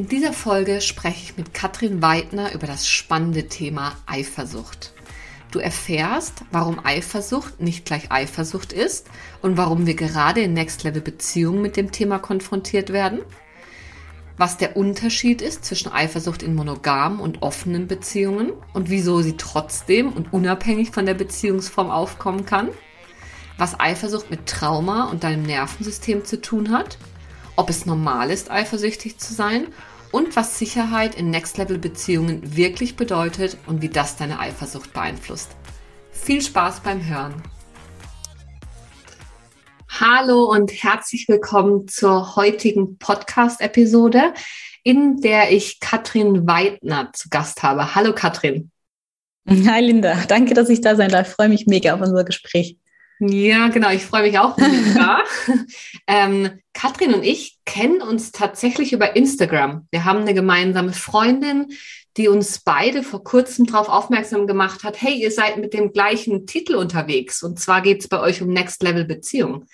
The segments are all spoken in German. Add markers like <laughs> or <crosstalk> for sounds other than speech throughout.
In dieser Folge spreche ich mit Katrin Weidner über das spannende Thema Eifersucht. Du erfährst, warum Eifersucht nicht gleich Eifersucht ist und warum wir gerade in Next Level Beziehungen mit dem Thema konfrontiert werden, was der Unterschied ist zwischen Eifersucht in monogamen und offenen Beziehungen und wieso sie trotzdem und unabhängig von der Beziehungsform aufkommen kann, was Eifersucht mit Trauma und deinem Nervensystem zu tun hat, ob es normal ist, eifersüchtig zu sein und was Sicherheit in Next-Level-Beziehungen wirklich bedeutet und wie das deine Eifersucht beeinflusst. Viel Spaß beim Hören! Hallo und herzlich willkommen zur heutigen Podcast-Episode, in der ich Katrin Weidner zu Gast habe. Hallo Katrin. Hi Linda, danke, dass ich da sein darf. Ich freue mich mega auf unser Gespräch. Ja, genau. Ich freue mich auch. <laughs> ähm, Katrin und ich kennen uns tatsächlich über Instagram. Wir haben eine gemeinsame Freundin, die uns beide vor kurzem darauf aufmerksam gemacht hat, hey, ihr seid mit dem gleichen Titel unterwegs. Und zwar geht es bei euch um Next Level Beziehung.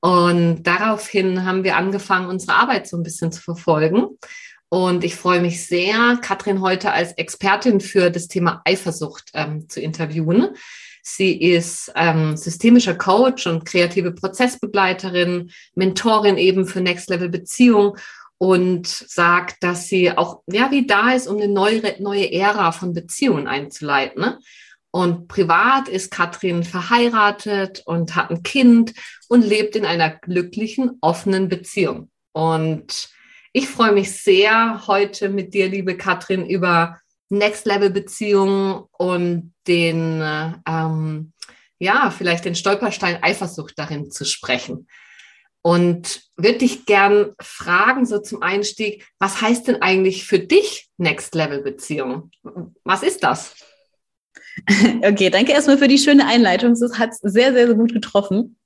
Und daraufhin haben wir angefangen, unsere Arbeit so ein bisschen zu verfolgen. Und ich freue mich sehr, Katrin heute als Expertin für das Thema Eifersucht ähm, zu interviewen. Sie ist ähm, systemischer Coach und kreative Prozessbegleiterin, Mentorin eben für Next Level Beziehung und sagt, dass sie auch ja wie da ist, um eine neue neue Ära von Beziehungen einzuleiten. Ne? Und privat ist Katrin verheiratet und hat ein Kind und lebt in einer glücklichen, offenen Beziehung. Und ich freue mich sehr, heute mit dir, liebe Katrin, über Next-Level-Beziehungen und den, ähm, ja, vielleicht den Stolperstein Eifersucht darin zu sprechen. Und würde dich gern fragen, so zum Einstieg, was heißt denn eigentlich für dich Next-Level-Beziehung? Was ist das? <laughs> Okay, danke erstmal für die schöne Einleitung. Das hat sehr, sehr, sehr gut getroffen.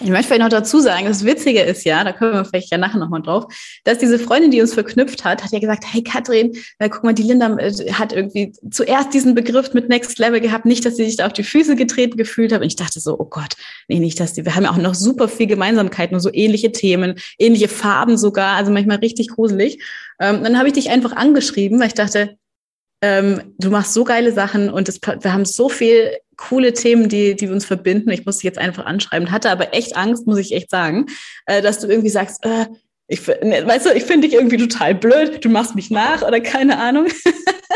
Ich möchte vielleicht noch dazu sagen, das Witzige ist ja, da kommen wir vielleicht ja nachher nochmal drauf, dass diese Freundin, die uns verknüpft hat, hat ja gesagt, hey Katrin, äh, guck mal, die Linda äh, hat irgendwie zuerst diesen Begriff mit Next Level gehabt, nicht, dass sie sich da auf die Füße getreten gefühlt hat. Und ich dachte so, oh Gott, nee, nicht, dass die, wir haben ja auch noch super viel Gemeinsamkeiten und so ähnliche Themen, ähnliche Farben sogar, also manchmal richtig gruselig. Ähm, dann habe ich dich einfach angeschrieben, weil ich dachte, ähm, du machst so geile Sachen und es, wir haben so viel coole Themen, die, die uns verbinden. Ich muss dich jetzt einfach anschreiben. Hatte aber echt Angst, muss ich echt sagen, äh, dass du irgendwie sagst, äh, ich, ne, weißt du, ich finde dich irgendwie total blöd, du machst mich nach oder keine Ahnung.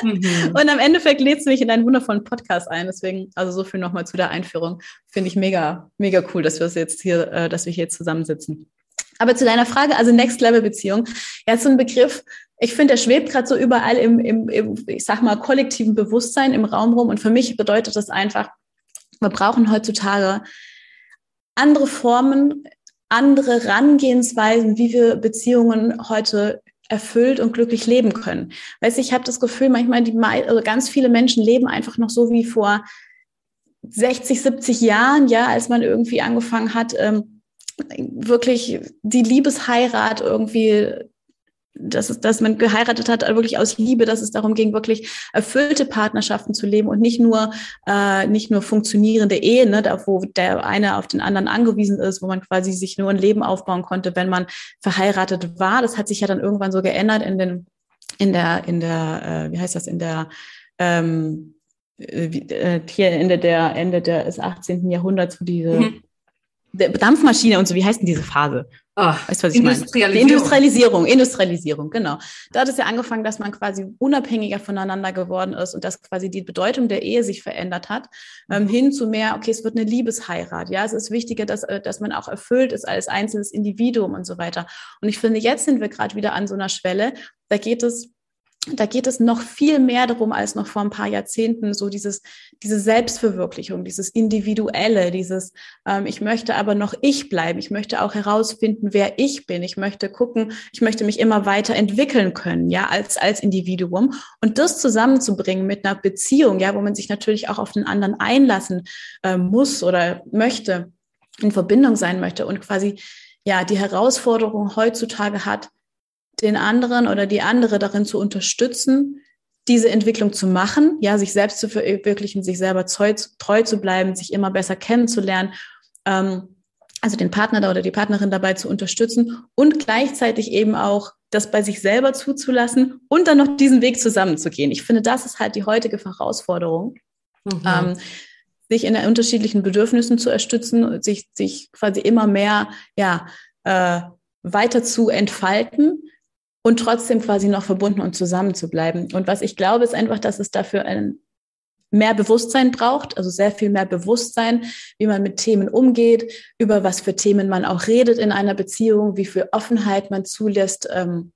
Mhm. <laughs> Und am Endeffekt lädst du mich in deinen wundervollen Podcast ein. Deswegen, also so viel nochmal zu der Einführung. Finde ich mega, mega cool, dass wir jetzt hier, äh, dass wir hier zusammensitzen. Aber zu deiner Frage, also Next Level Beziehung, ja, so ein Begriff, ich finde, der schwebt gerade so überall im, im, im, ich sag mal, kollektiven Bewusstsein im Raum rum. Und für mich bedeutet das einfach, wir brauchen heutzutage andere Formen, andere Herangehensweisen, wie wir Beziehungen heute erfüllt und glücklich leben können. Weißt ich habe das Gefühl, manchmal die also ganz viele Menschen leben einfach noch so wie vor 60, 70 Jahren, ja, als man irgendwie angefangen hat, ähm, wirklich die Liebesheirat irgendwie dass, es, dass man geheiratet hat, wirklich aus Liebe, dass es darum ging, wirklich erfüllte Partnerschaften zu leben und nicht nur, äh, nicht nur funktionierende Ehen, ne, da, wo der eine auf den anderen angewiesen ist, wo man quasi sich nur ein Leben aufbauen konnte, wenn man verheiratet war. Das hat sich ja dann irgendwann so geändert in den, in der, in der, äh, wie heißt das, in der, ähm, äh, äh hier Ende der, Ende des 18. Jahrhunderts, wo diese, mhm. Dampfmaschine und so, wie heißt denn diese Phase? Oh, weißt was ich Industrialisierung. Meine? Die Industrialisierung, Industrialisierung, genau. Da hat es ja angefangen, dass man quasi unabhängiger voneinander geworden ist und dass quasi die Bedeutung der Ehe sich verändert hat, ähm, mhm. hin zu mehr, okay, es wird eine Liebesheirat. Ja, es ist wichtiger, dass, äh, dass man auch erfüllt ist als einzelnes Individuum und so weiter. Und ich finde, jetzt sind wir gerade wieder an so einer Schwelle, da geht es da geht es noch viel mehr darum als noch vor ein paar Jahrzehnten, so dieses, diese Selbstverwirklichung, dieses Individuelle, dieses, ähm, ich möchte aber noch ich bleiben, ich möchte auch herausfinden, wer ich bin, ich möchte gucken, ich möchte mich immer weiter entwickeln können, ja, als, als Individuum. Und das zusammenzubringen mit einer Beziehung, ja, wo man sich natürlich auch auf den anderen einlassen äh, muss oder möchte, in Verbindung sein möchte und quasi, ja, die Herausforderung heutzutage hat, den anderen oder die andere darin zu unterstützen, diese Entwicklung zu machen, ja, sich selbst zu verwirklichen, sich selber treu, zu bleiben, sich immer besser kennenzulernen, ähm, also den Partner oder die Partnerin dabei zu unterstützen und gleichzeitig eben auch das bei sich selber zuzulassen und dann noch diesen Weg zusammenzugehen. Ich finde, das ist halt die heutige Herausforderung, mhm. ähm, sich in unterschiedlichen Bedürfnissen zu unterstützen, sich, sich quasi immer mehr, ja, äh, weiter zu entfalten, und trotzdem quasi noch verbunden und zusammen zu bleiben. Und was ich glaube, ist einfach, dass es dafür ein mehr Bewusstsein braucht, also sehr viel mehr Bewusstsein, wie man mit Themen umgeht, über was für Themen man auch redet in einer Beziehung, wie viel Offenheit man zulässt, ähm,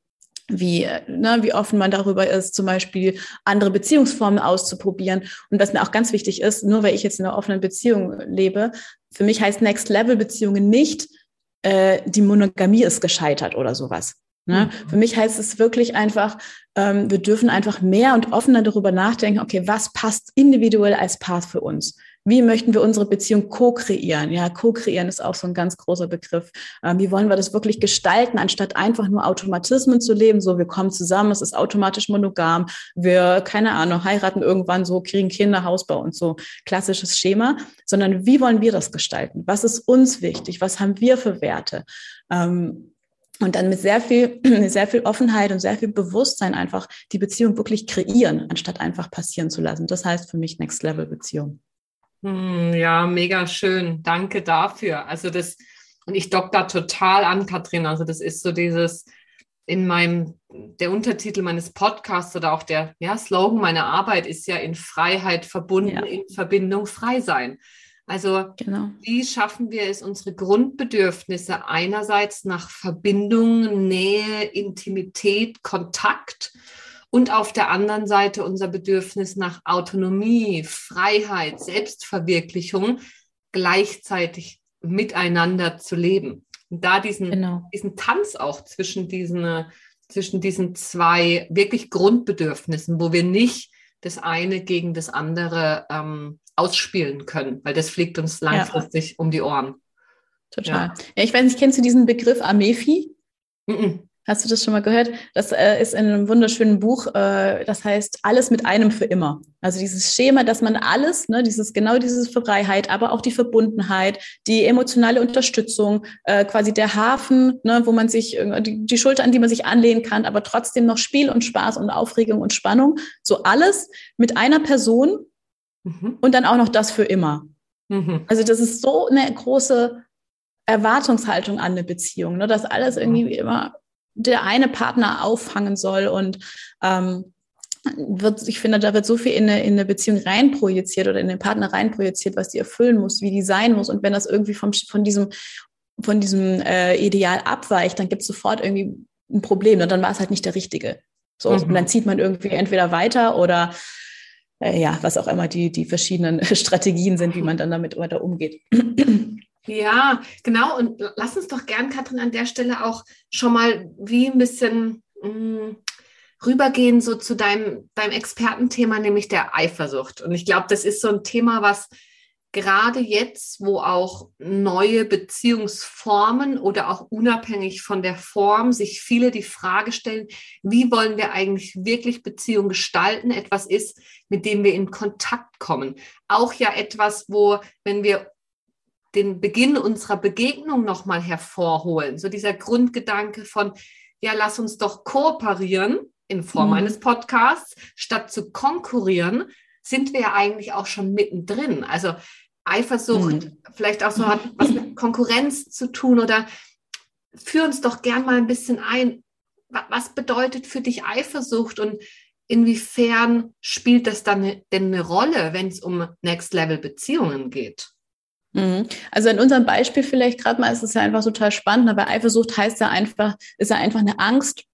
wie, ne, wie offen man darüber ist, zum Beispiel andere Beziehungsformen auszuprobieren. Und was mir auch ganz wichtig ist, nur weil ich jetzt in einer offenen Beziehung lebe, für mich heißt Next Level Beziehungen nicht, äh, die Monogamie ist gescheitert oder sowas. Ne? Mhm. Für mich heißt es wirklich einfach, ähm, wir dürfen einfach mehr und offener darüber nachdenken, okay, was passt individuell als Part für uns? Wie möchten wir unsere Beziehung co-kreieren? Ja, co-kreieren ist auch so ein ganz großer Begriff. Ähm, wie wollen wir das wirklich gestalten, anstatt einfach nur Automatismen zu leben? So, wir kommen zusammen, es ist automatisch monogam, wir, keine Ahnung, heiraten irgendwann so, kriegen Kinder, Hausbau und so, klassisches Schema, sondern wie wollen wir das gestalten? Was ist uns wichtig? Was haben wir für Werte? Ähm, und dann mit sehr viel, <clears throat> sehr viel Offenheit und sehr viel Bewusstsein einfach die Beziehung wirklich kreieren, anstatt einfach passieren zu lassen. Das heißt für mich Next Level Beziehung. Hm, ja, mega schön. Danke dafür. Also das, und ich dock da total an, Katrin. Also das ist so dieses, in meinem, der Untertitel meines Podcasts oder auch der ja, Slogan meiner Arbeit ist ja in Freiheit verbunden, ja. in Verbindung frei sein. Also genau. wie schaffen wir es, unsere Grundbedürfnisse einerseits nach Verbindung, Nähe, Intimität, Kontakt und auf der anderen Seite unser Bedürfnis nach Autonomie, Freiheit, Selbstverwirklichung gleichzeitig miteinander zu leben. Und da diesen, genau. diesen Tanz auch zwischen diesen, zwischen diesen zwei wirklich Grundbedürfnissen, wo wir nicht das eine gegen das andere ähm, ausspielen können, weil das fliegt uns langfristig ja. um die Ohren. Total. Ja. ja. ich weiß nicht, kennst du diesen Begriff Amefi? Mm -mm. Hast du das schon mal gehört? Das äh, ist in einem wunderschönen Buch, äh, das heißt Alles mit einem für immer. Also dieses Schema, dass man alles, ne, dieses genau dieses Freiheit, aber auch die Verbundenheit, die emotionale Unterstützung, äh, quasi der Hafen, ne, wo man sich die, die Schulter, an die man sich anlehnen kann, aber trotzdem noch Spiel und Spaß und Aufregung und Spannung, so alles mit einer Person mhm. und dann auch noch das für immer. Mhm. Also das ist so eine große Erwartungshaltung an eine Beziehung, ne, dass alles irgendwie immer der eine Partner auffangen soll und ähm, wird, ich finde, da wird so viel in eine, in eine Beziehung reinprojiziert oder in den Partner reinprojiziert, was die erfüllen muss, wie die sein muss. Und wenn das irgendwie vom, von diesem, von diesem äh, Ideal abweicht, dann gibt es sofort irgendwie ein Problem und dann war es halt nicht der Richtige. So, mhm. und dann zieht man irgendwie entweder weiter oder äh, ja, was auch immer die, die verschiedenen <laughs> Strategien sind, wie man dann damit weiter umgeht. Ja, genau. Und lass uns doch gern, Katrin, an der Stelle auch schon mal wie ein bisschen mh, mm, rübergehen so zu deinem, deinem Expertenthema, nämlich der Eifersucht. Und ich glaube, das ist so ein Thema, was gerade jetzt, wo auch neue Beziehungsformen oder auch unabhängig von der Form sich viele die Frage stellen, wie wollen wir eigentlich wirklich Beziehung gestalten? Etwas ist, mit dem wir in Kontakt kommen. Auch ja etwas, wo, wenn wir den Beginn unserer Begegnung nochmal hervorholen. So dieser Grundgedanke von, ja, lass uns doch kooperieren in Form mhm. eines Podcasts, statt zu konkurrieren, sind wir ja eigentlich auch schon mittendrin. Also Eifersucht, mhm. vielleicht auch so hat was mit Konkurrenz zu tun oder führ uns doch gern mal ein bisschen ein. Was bedeutet für dich Eifersucht und inwiefern spielt das dann denn eine Rolle, wenn es um Next Level Beziehungen geht? Mhm. Also in unserem Beispiel vielleicht gerade mal ist es ja einfach total spannend, aber Eifersucht heißt ja einfach, ist ja einfach eine Angst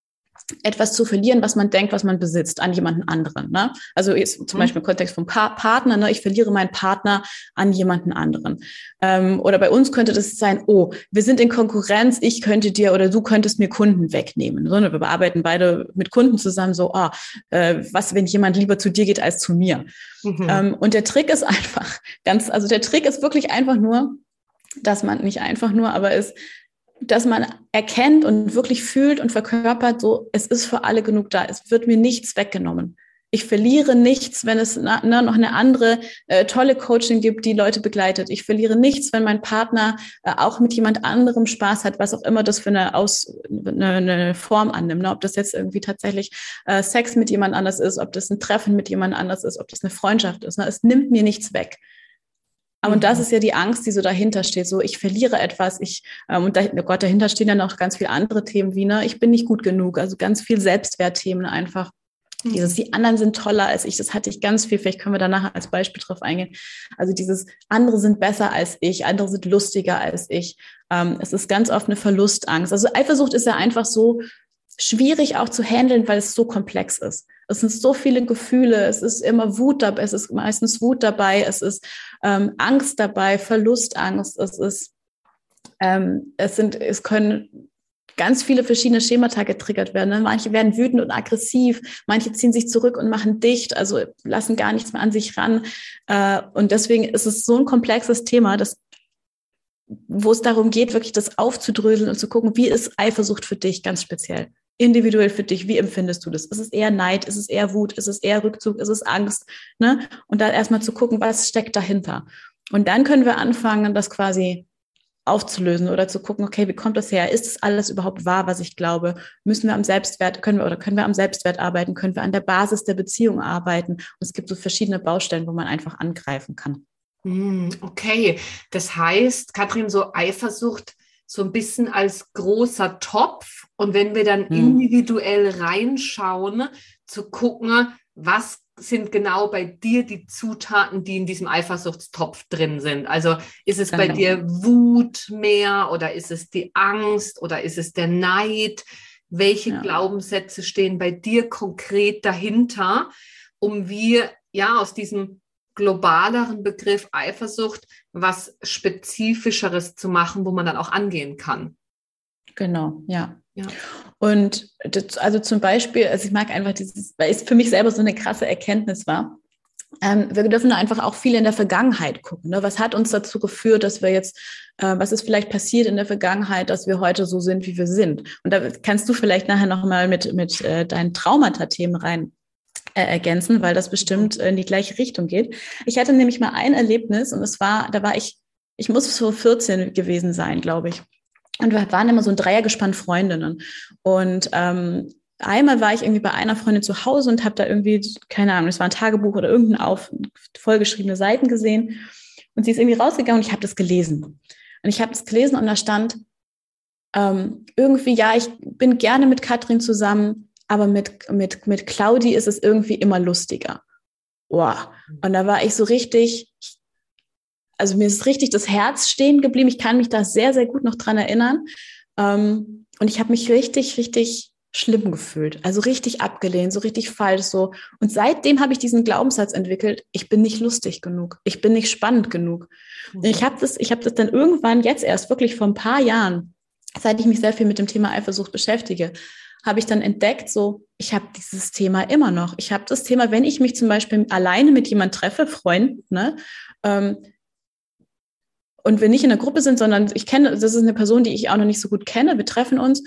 etwas zu verlieren, was man denkt, was man besitzt, an jemanden anderen. Ne? Also jetzt zum mhm. Beispiel im Kontext vom pa Partner, ne? ich verliere meinen Partner an jemanden anderen. Ähm, oder bei uns könnte das sein, oh, wir sind in Konkurrenz, ich könnte dir oder du könntest mir Kunden wegnehmen. So, ne? Wir arbeiten beide mit Kunden zusammen, so, ah, äh, was, wenn jemand lieber zu dir geht als zu mir? Mhm. Ähm, und der Trick ist <laughs> einfach ganz, also der Trick ist wirklich einfach nur, dass man nicht einfach nur, aber ist, dass man erkennt und wirklich fühlt und verkörpert, so, es ist für alle genug da. Es wird mir nichts weggenommen. Ich verliere nichts, wenn es na, na, noch eine andere äh, tolle Coaching gibt, die Leute begleitet. Ich verliere nichts, wenn mein Partner äh, auch mit jemand anderem Spaß hat, was auch immer das für eine, Aus, eine, eine Form annimmt. Ne? Ob das jetzt irgendwie tatsächlich äh, Sex mit jemand anders ist, ob das ein Treffen mit jemand anders ist, ob das eine Freundschaft ist. Ne? Es nimmt mir nichts weg. Und das mhm. ist ja die Angst, die so dahinter steht. So, ich verliere etwas, ich, ähm, und da, oh Gott, dahinter stehen dann auch ganz viele andere Themen wie, ne, ich bin nicht gut genug. Also ganz viel Selbstwertthemen einfach. Mhm. Dieses, die anderen sind toller als ich, das hatte ich ganz viel, vielleicht können wir da nachher als Beispiel drauf eingehen. Also dieses, andere sind besser als ich, andere sind lustiger als ich. Ähm, es ist ganz oft eine Verlustangst. Also Eifersucht ist ja einfach so schwierig auch zu handeln, weil es so komplex ist. Es sind so viele Gefühle, es ist immer Wut dabei, es ist meistens Wut dabei, es ist ähm, Angst dabei, Verlustangst, es ist, ähm, es sind, es können ganz viele verschiedene Schemata getriggert werden. Ne? Manche werden wütend und aggressiv, manche ziehen sich zurück und machen dicht, also lassen gar nichts mehr an sich ran. Äh, und deswegen ist es so ein komplexes Thema, dass wo es darum geht, wirklich das aufzudröseln und zu gucken, wie ist Eifersucht für dich ganz speziell individuell für dich, wie empfindest du das? Ist es eher Neid? Ist es eher Wut? Ist es eher Rückzug? Ist es Angst? Ne? Und dann erstmal zu gucken, was steckt dahinter. Und dann können wir anfangen, das quasi aufzulösen oder zu gucken, okay, wie kommt das her? Ist das alles überhaupt wahr, was ich glaube? Müssen wir am Selbstwert, können wir oder können wir am Selbstwert arbeiten? Können wir an der Basis der Beziehung arbeiten? Und es gibt so verschiedene Baustellen, wo man einfach angreifen kann. Hm, okay, das heißt, Katrin, so Eifersucht so ein bisschen als großer Topf und wenn wir dann hm. individuell reinschauen, zu gucken, was sind genau bei dir die Zutaten, die in diesem Eifersuchtstopf drin sind? Also ist es genau. bei dir Wut mehr oder ist es die Angst oder ist es der Neid? Welche ja. Glaubenssätze stehen bei dir konkret dahinter, um wir ja aus diesem globaleren Begriff Eifersucht was spezifischeres zu machen, wo man dann auch angehen kann? Genau, ja. Ja. Und das, also zum Beispiel, also ich mag einfach dieses, weil es für mich selber so eine krasse Erkenntnis war. Ähm, wir dürfen da einfach auch viel in der Vergangenheit gucken. Ne? Was hat uns dazu geführt, dass wir jetzt, äh, was ist vielleicht passiert in der Vergangenheit, dass wir heute so sind, wie wir sind? Und da kannst du vielleicht nachher nochmal mit, mit äh, deinen Traumata-Themen rein äh, ergänzen, weil das bestimmt in die gleiche Richtung geht. Ich hatte nämlich mal ein Erlebnis und es war, da war ich, ich muss so 14 gewesen sein, glaube ich. Und wir waren immer so ein Dreiergespann Freundinnen. Und ähm, einmal war ich irgendwie bei einer Freundin zu Hause und habe da irgendwie, keine Ahnung, es war ein Tagebuch oder irgendein auf vollgeschriebene Seiten gesehen. Und sie ist irgendwie rausgegangen und ich habe das gelesen. Und ich habe das gelesen und da stand ähm, irgendwie, ja, ich bin gerne mit Katrin zusammen, aber mit, mit, mit Claudi ist es irgendwie immer lustiger. Wow. Und da war ich so richtig, ich also mir ist richtig das Herz stehen geblieben. Ich kann mich da sehr, sehr gut noch dran erinnern. Ähm, und ich habe mich richtig, richtig schlimm gefühlt. Also richtig abgelehnt, so richtig falsch so. Und seitdem habe ich diesen Glaubenssatz entwickelt, ich bin nicht lustig genug, ich bin nicht spannend genug. Mhm. Ich habe das, ich habe das dann irgendwann jetzt erst wirklich vor ein paar Jahren, seit ich mich sehr viel mit dem Thema Eifersucht beschäftige, habe ich dann entdeckt, so, ich habe dieses Thema immer noch. Ich habe das Thema, wenn ich mich zum Beispiel alleine mit jemand treffe, Freund, ne, ähm, und wir nicht in der Gruppe sind, sondern ich kenne, das ist eine Person, die ich auch noch nicht so gut kenne, wir treffen uns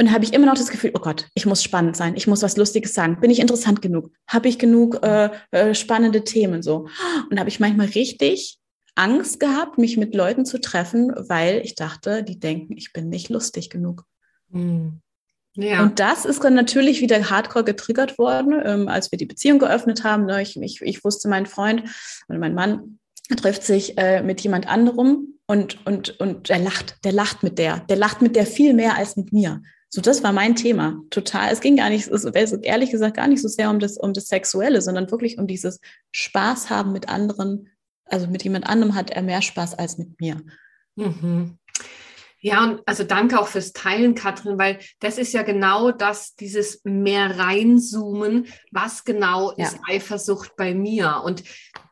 und habe ich immer noch das Gefühl, oh Gott, ich muss spannend sein, ich muss was Lustiges sagen, bin ich interessant genug, habe ich genug äh, äh, spannende Themen so. Und habe ich manchmal richtig Angst gehabt, mich mit Leuten zu treffen, weil ich dachte, die denken, ich bin nicht lustig genug. Mhm. Ja. Und das ist dann natürlich wieder hardcore getriggert worden, ähm, als wir die Beziehung geöffnet haben. Ne? Ich, ich, ich wusste, mein Freund oder mein Mann trifft sich äh, mit jemand anderem und, und, und der lacht, der lacht mit der, der lacht mit der viel mehr als mit mir. So, das war mein Thema. Total. Es ging gar nicht, es, ehrlich gesagt, gar nicht so sehr um das, um das Sexuelle, sondern wirklich um dieses Spaß haben mit anderen. Also mit jemand anderem hat er mehr Spaß als mit mir. Mhm. Ja, und also danke auch fürs Teilen, Katrin, weil das ist ja genau das, dieses mehr reinzoomen, was genau ja. ist Eifersucht bei mir. Und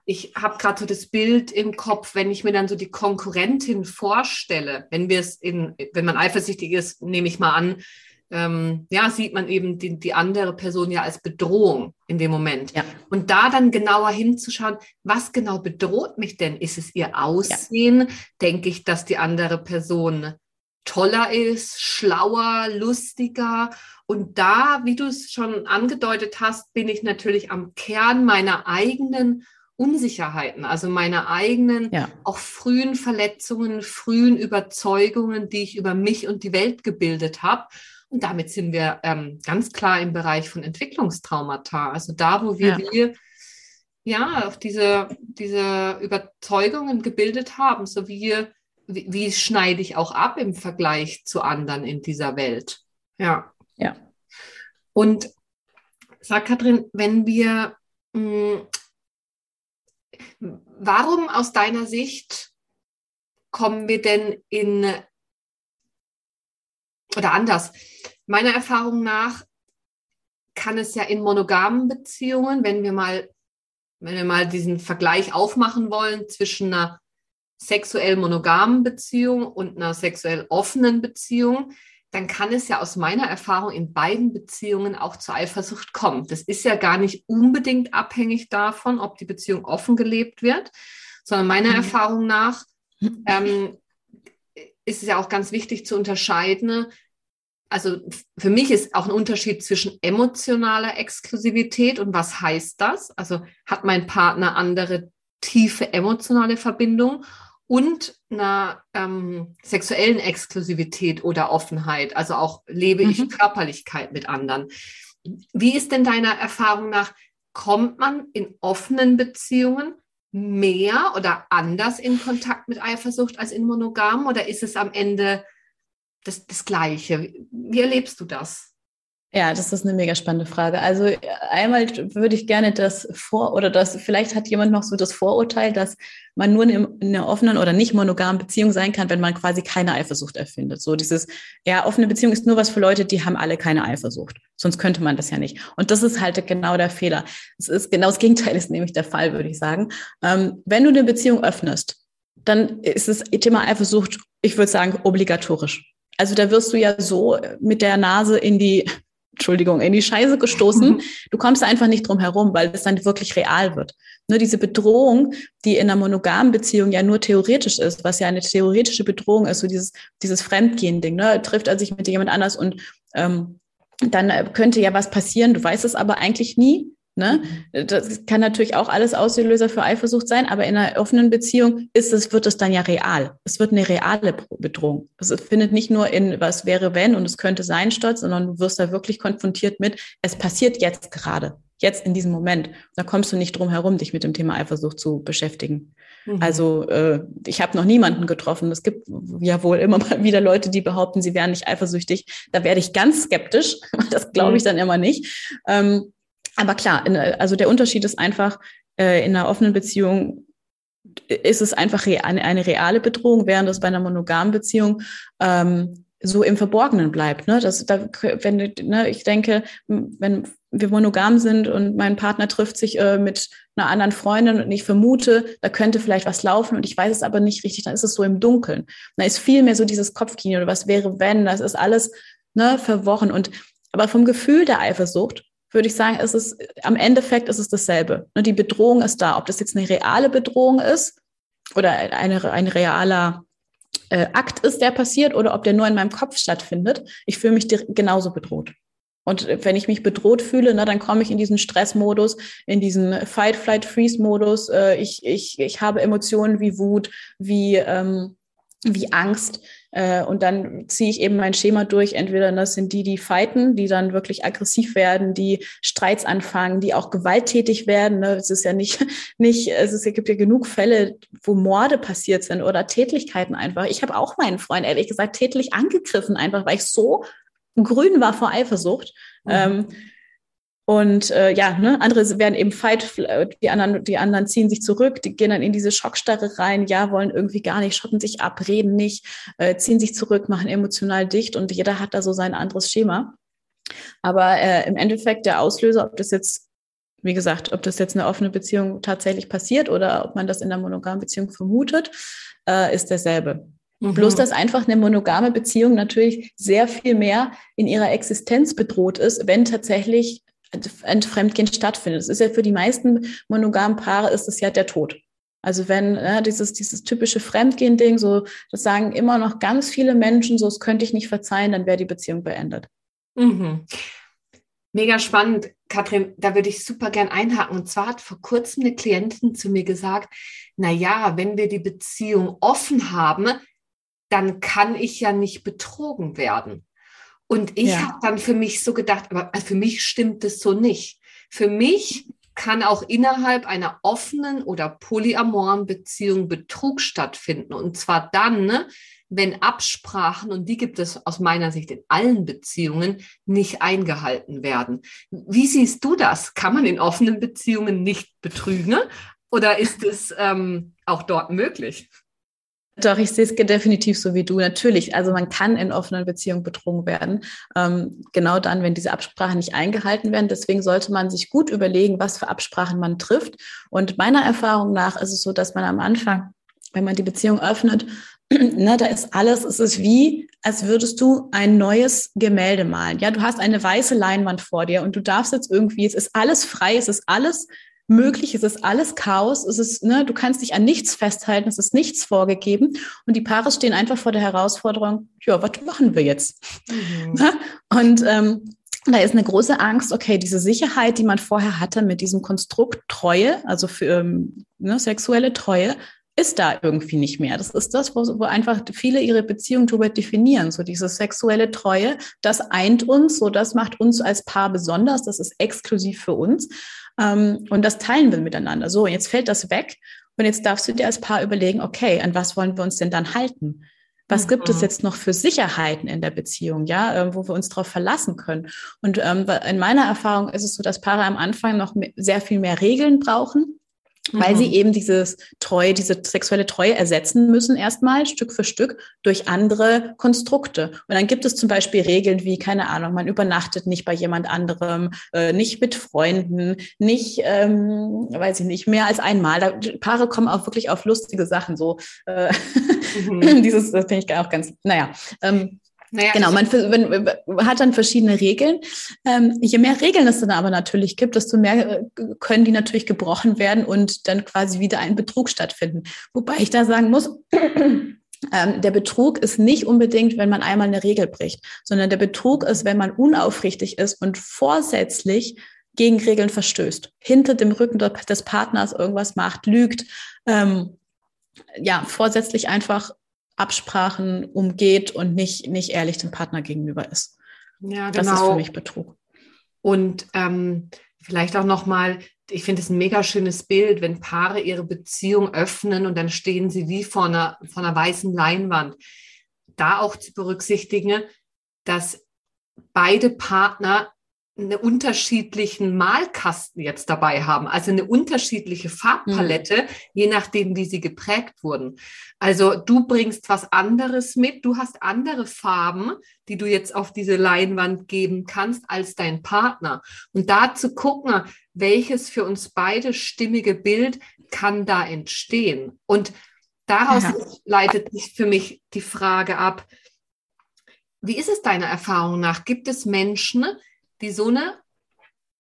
ich habe gerade so das Bild im Kopf, wenn ich mir dann so die Konkurrentin vorstelle, wenn wir es in, wenn man eifersüchtig ist, nehme ich mal an, ähm, ja, sieht man eben die, die andere Person ja als Bedrohung in dem Moment. Ja. Und da dann genauer hinzuschauen, was genau bedroht mich denn? Ist es ihr Aussehen? Ja. Denke ich, dass die andere Person toller ist, schlauer, lustiger? Und da, wie du es schon angedeutet hast, bin ich natürlich am Kern meiner eigenen Unsicherheiten, also meiner eigenen, ja. auch frühen Verletzungen, frühen Überzeugungen, die ich über mich und die Welt gebildet habe. Und damit sind wir ähm, ganz klar im Bereich von Entwicklungstraumata. Also da, wo wir, ja. wir ja auf diese, diese Überzeugungen gebildet haben, so wie, wie, wie schneide ich auch ab im Vergleich zu anderen in dieser Welt. Ja. Ja. Und sag Katrin, wenn wir, mh, hm, warum aus deiner Sicht kommen wir denn in oder anders. Meiner Erfahrung nach kann es ja in monogamen Beziehungen, wenn wir mal, wenn wir mal diesen Vergleich aufmachen wollen zwischen einer sexuell monogamen Beziehung und einer sexuell offenen Beziehung, dann kann es ja aus meiner Erfahrung in beiden Beziehungen auch zur Eifersucht kommen. Das ist ja gar nicht unbedingt abhängig davon, ob die Beziehung offen gelebt wird, sondern meiner mhm. Erfahrung nach <laughs> ähm, ist es ja auch ganz wichtig zu unterscheiden, also für mich ist auch ein Unterschied zwischen emotionaler Exklusivität und was heißt das? Also hat mein Partner andere tiefe emotionale Verbindung und einer ähm, sexuellen Exklusivität oder Offenheit. Also auch lebe mhm. ich Körperlichkeit mit anderen. Wie ist denn deiner Erfahrung nach, kommt man in offenen Beziehungen mehr oder anders in Kontakt mit Eifersucht als in monogamen oder ist es am Ende das, das Gleiche. Wie erlebst du das? Ja, das ist eine mega spannende Frage. Also einmal würde ich gerne das Vor- oder das, vielleicht hat jemand noch so das Vorurteil, dass man nur in einer offenen oder nicht monogamen Beziehung sein kann, wenn man quasi keine Eifersucht erfindet. So dieses, ja, offene Beziehung ist nur was für Leute, die haben alle keine Eifersucht. Sonst könnte man das ja nicht. Und das ist halt genau der Fehler. Es ist genau das Gegenteil ist nämlich der Fall, würde ich sagen. Ähm, wenn du eine Beziehung öffnest, dann ist das Thema Eifersucht, ich würde sagen, obligatorisch. Also da wirst du ja so mit der Nase in die, <laughs> Entschuldigung, in die Scheiße gestoßen. <laughs> Du kommst einfach nicht drum herum, weil es dann wirklich real wird. Nur diese Bedrohung, die in einer monogamen Beziehung ja nur theoretisch ist, was ja eine theoretische Bedrohung ist, so dieses, dieses Fremdgehen-Ding, ne? Trifft er sich mit jemand anders und ähm, dann könnte ja was passieren, du weißt es aber eigentlich nie. Ne? Das kann natürlich auch alles Auslöser für Eifersucht sein, aber in einer offenen Beziehung ist es, wird es dann ja real. Es wird eine reale Bedrohung. Es findet nicht nur in was wäre wenn und es könnte sein statt, sondern du wirst da wirklich konfrontiert mit, es passiert jetzt gerade, jetzt in diesem Moment. Da kommst du nicht drum herum, dich mit dem Thema Eifersucht zu beschäftigen. Mhm. Also äh, ich habe noch niemanden getroffen. Es gibt ja wohl immer mal wieder Leute, die behaupten, sie wären nicht eifersüchtig. Da werde ich ganz skeptisch. <laughs> Das glaube ich mhm. dann immer nicht. Ähm, aber klar, also der Unterschied ist einfach, äh, in einer offenen Beziehung ist es einfach re eine, eine, reale Bedrohung, während es bei einer monogamen Beziehung ähm, so im Verborgenen bleibt. Ne? Das, da, wenn, ne, ich denke, wenn wir monogam sind und mein Partner trifft sich äh, mit einer anderen Freundin und ich vermute, da könnte vielleicht was laufen und ich weiß es aber nicht richtig, dann ist es so im Dunkeln. Da ist viel mehr so dieses Kopfkino oder was wäre, wenn, das ist alles ne, verworren. Und aber vom Gefühl der Eifersucht würde ich sagen, ist es, am Endeffekt ist es dasselbe. Die Bedrohung ist da. Ob das jetzt eine reale Bedrohung ist oder eine, ein realer äh, Akt ist, der passiert, oder ob der nur in meinem Kopf stattfindet, ich fühle mich genauso bedroht. Und wenn ich mich bedroht fühle, ne, dann komme ich in diesen Stressmodus, in diesen Fight, Flight, Freeze-Modus. Äh, ich, ich, ich habe Emotionen wie Wut, wie, ähm, wie Angst. Äh, und dann ziehe ich eben mein Schema durch. Entweder das sind die, die fighten, die dann wirklich aggressiv werden, die Streits anfangen, die auch gewalttätig werden. Ne? Es ist ja nicht, <laughs> nicht, es, ist, es gibt ja genug Fälle, wo Morde passiert sind oder Tätlichkeiten einfach. Ich habe auch meinen Freund ehrlich gesagt tätlich angegriffen, einfach weil ich so grün war vor Eifersucht. Mhm. Ähm, Und äh, ja, ne, andere werden eben fight, äh, die anderen, die anderen ziehen sich zurück, die gehen dann in diese Schockstarre rein, ja, wollen irgendwie gar nicht, schotten sich ab, reden nicht, äh, ziehen sich zurück, machen emotional dicht und jeder hat da so sein anderes Schema. Aber äh, im Endeffekt der Auslöser, ob das jetzt, wie gesagt, ob das jetzt eine offene Beziehung tatsächlich passiert oder ob man das in einer monogamen Beziehung vermutet, äh, ist derselbe. Mhm. Bloß, dass einfach eine monogame Beziehung natürlich sehr viel mehr in ihrer Existenz bedroht ist, wenn tatsächlich ein Fremdgehen stattfindet. Es ist ja für die meisten monogamen Paare ist es ja der Tod. Also wenn ja, dieses, dieses typische Fremdgehen-Ding, so, das sagen immer noch ganz viele Menschen, so, das könnte ich nicht verzeihen, dann wäre die Beziehung beendet. Mhm. Mega spannend, Katrin, da würde ich super gern einhaken. Und zwar hat vor kurzem eine Klientin zu mir gesagt, na ja, wenn wir die Beziehung offen haben, dann kann ich ja nicht betrogen werden. Und ich ja. habe dann für mich so gedacht, aber für mich stimmt es so nicht. Für mich kann auch innerhalb einer offenen oder polyamoren Beziehung Betrug stattfinden. Und zwar dann, ne, wenn Absprachen, und die gibt es aus meiner Sicht in allen Beziehungen, nicht eingehalten werden. Wie siehst du das? Kann man in offenen Beziehungen nicht betrügen? Oder ist es ähm, auch dort möglich? Doch, ich sehe es definitiv so wie du. Natürlich, also man kann in offenen Beziehungen betrogen werden. Ähm, genau dann, wenn diese Absprachen nicht eingehalten werden. Deswegen sollte man sich gut überlegen, was für Absprachen man trifft. Und meiner Erfahrung nach ist es so, dass man am Anfang, wenn man die Beziehung öffnet, <clears throat> ne, da ist alles, es ist wie, als würdest du ein neues Gemälde malen. Ja, du hast eine weiße Leinwand vor dir und du darfst jetzt irgendwie, es ist alles frei, es ist alles möglich, es ist alles Chaos, es ist, ne, du kannst dich an nichts festhalten, es ist nichts vorgegeben und die Paare stehen einfach vor der Herausforderung, ja, was machen wir jetzt? Mhm. Ne? Und ähm, da ist eine große Angst, okay, diese Sicherheit, die man vorher hatte mit diesem Konstrukt Treue, also für ähm, ne, sexuelle Treue, ist da irgendwie nicht mehr. Das ist das, wo, wo einfach viele ihre Beziehung darüber definieren. So diese sexuelle Treue, das eint uns, so das macht uns als Paar besonders, das ist exklusiv für uns. Ähm, und das teilen wir miteinander. So, jetzt fällt das weg. Und jetzt darfst du dir als Paar überlegen, okay, an was wollen wir uns denn dann halten? Was mhm. gibt es jetzt noch für Sicherheiten in der Beziehung, ja, äh, wo wir uns darauf verlassen können? Und ähm, in meiner Erfahrung ist es so, dass Paare am Anfang noch sehr viel mehr Regeln brauchen weil mhm. sie eben dieses Treue, diese sexuelle Treue ersetzen müssen, erstmal Stück für Stück durch andere Konstrukte. Und dann gibt es zum Beispiel Regeln wie, keine Ahnung, man übernachtet nicht bei jemand anderem, äh, nicht mit Freunden, nicht, ähm, weiß ich nicht, mehr als einmal. Da, Paare kommen auch wirklich auf lustige Sachen, so äh, mhm. <laughs> dieses, das finde ich auch ganz, naja. Ähm, naja, genau, man wenn, hat dann verschiedene Regeln. Ähm, je mehr Regeln es dann aber natürlich gibt, desto mehr äh, können die natürlich gebrochen werden und dann quasi wieder ein Betrug stattfinden. Wobei ich da sagen muss, <clears throat> ähm, der Betrug ist nicht unbedingt, wenn man einmal eine Regel bricht, sondern der Betrug ist, wenn man unaufrichtig ist und vorsätzlich gegen Regeln verstößt, hinter dem Rücken des Partners irgendwas macht, lügt, ähm, ja, vorsätzlich einfach Absprachen umgeht und nicht, nicht ehrlich dem Partner gegenüber ist. Ja, genau. Das ist für mich Betrug. Und ähm, vielleicht auch nochmal, ich finde es ein mega schönes Bild, wenn Paare ihre Beziehung öffnen und dann stehen sie wie vor einer, vor einer weißen Leinwand. Da auch zu berücksichtigen, dass beide Partner eine unterschiedlichen Malkasten jetzt dabei haben, also eine unterschiedliche Farbpalette, mhm. je nachdem, wie sie geprägt wurden. Also du bringst was anderes mit, du hast andere Farben, die du jetzt auf diese Leinwand geben kannst als dein Partner. Und da zu gucken, welches für uns beide stimmige Bild kann da entstehen. Und daraus ja. leitet sich für mich die Frage ab, wie ist es deiner Erfahrung nach? Gibt es Menschen, die so eine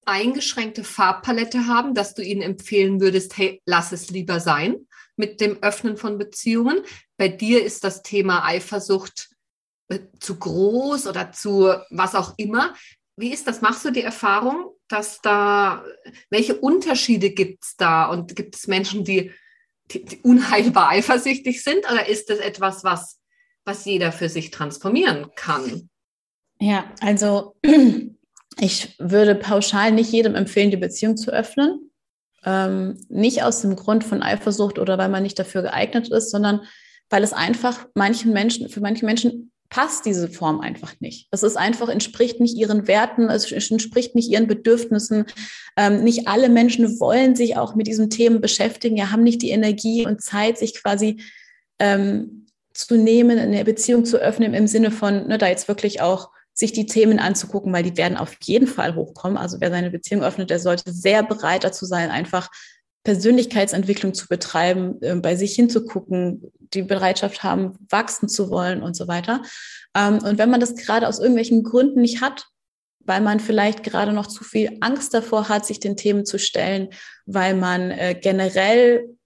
eingeschränkte Farbpalette haben, dass du ihnen empfehlen würdest, hey, lass es lieber sein mit dem Öffnen von Beziehungen. Bei dir ist das Thema Eifersucht äh, zu groß oder zu was auch immer. Wie ist das? Machst du die Erfahrung, dass da, welche Unterschiede gibt es da? Und gibt es Menschen, die, die, die, unheilbar eifersüchtig sind? Oder ist das etwas, was, was jeder für sich transformieren kann? Ja, also ich würde pauschal nicht jedem empfehlen, die Beziehung zu öffnen. Ähm, nicht aus dem Grund von Eifersucht oder weil man nicht dafür geeignet ist, sondern weil es einfach manchen Menschen, für manche Menschen passt diese Form einfach nicht. Es ist einfach, entspricht nicht ihren Werten, es entspricht nicht ihren Bedürfnissen. Ähm, nicht alle Menschen wollen sich auch mit diesen Themen beschäftigen, ja, haben nicht die Energie und Zeit, sich quasi ähm, zu nehmen, eine Beziehung zu öffnen im Sinne von, ne, da jetzt wirklich auch sich die Themen anzugucken, weil die werden auf jeden Fall hochkommen. Also wer seine Beziehung öffnet, der sollte sehr bereit dazu sein, einfach Persönlichkeitsentwicklung zu betreiben, äh, bei sich hinzugucken, die Bereitschaft haben, wachsen zu wollen und so weiter. Ähm, und wenn man das gerade aus irgendwelchen Gründen nicht hat, weil man vielleicht gerade noch zu viel Angst davor hat, sich den Themen zu stellen, weil man äh, generell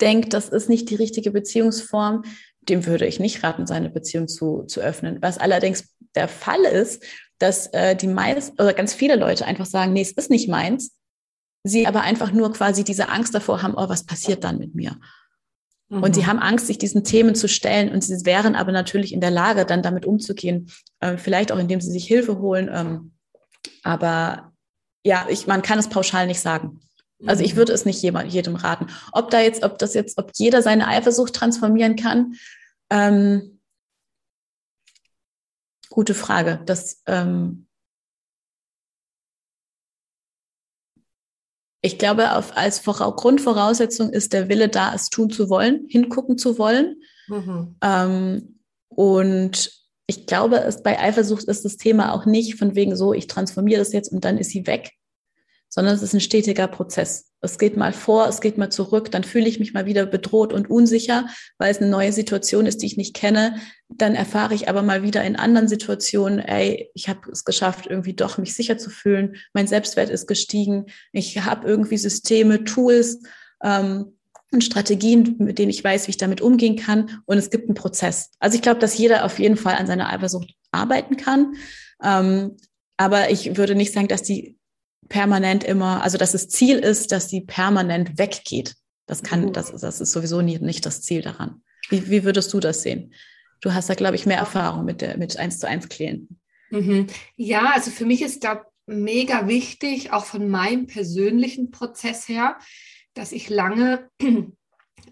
denkt, das ist nicht die richtige Beziehungsform, dem würde ich nicht raten, seine Beziehung zu, zu öffnen. Was allerdings der Fall ist, dass äh, die meisten oder ganz viele Leute einfach sagen, nee, es ist nicht meins, sie aber einfach nur quasi diese Angst davor haben, oh, was passiert dann mit mir? Mhm. Und sie haben Angst, sich diesen Themen zu stellen und sie wären aber natürlich in der Lage, dann damit umzugehen, äh, vielleicht auch indem sie sich Hilfe holen. Ähm, aber ja, ich, man kann es pauschal nicht sagen. Also ich würde es nicht jemand, jedem raten. Ob da jetzt, ob das jetzt, ob jeder seine Eifersucht transformieren kann, ähm, gute Frage. Das ähm, Ich glaube, auf, als Vora Grundvoraussetzung ist der Wille da, es tun zu wollen, hingucken zu wollen. Mhm. Ähm, und ich glaube, es, bei Eifersucht ist das Thema auch nicht von wegen so, ich transformiere das jetzt und dann ist sie weg, sondern es ist ein stetiger Prozess. Es geht mal vor, es geht mal zurück, dann fühle ich mich mal wieder bedroht und unsicher, weil es eine neue Situation ist, die ich nicht kenne. Dann erfahre ich aber mal wieder in anderen Situationen, ey, ich habe es geschafft, irgendwie doch mich sicher zu fühlen. Mein Selbstwert ist gestiegen. Ich habe irgendwie Systeme, Tools ähm, und Strategien, mit denen ich weiß, wie ich damit umgehen kann. Und es gibt einen Prozess. Also ich glaube, dass jeder auf jeden Fall an seiner Eifersucht arbeiten kann. Ähm, aber ich würde nicht sagen, dass die permanent immer, also dass das Ziel ist, dass sie permanent weggeht. Das kann, mhm. das, das ist sowieso nie, nicht das Ziel daran. Wie, wie würdest du das sehen? Du hast da, glaube ich, mehr Erfahrung mit der, mit eins zu eins Klienten. Mhm. Ja, also für mich ist da mega wichtig, auch von meinem persönlichen Prozess her, dass ich lange <clears throat>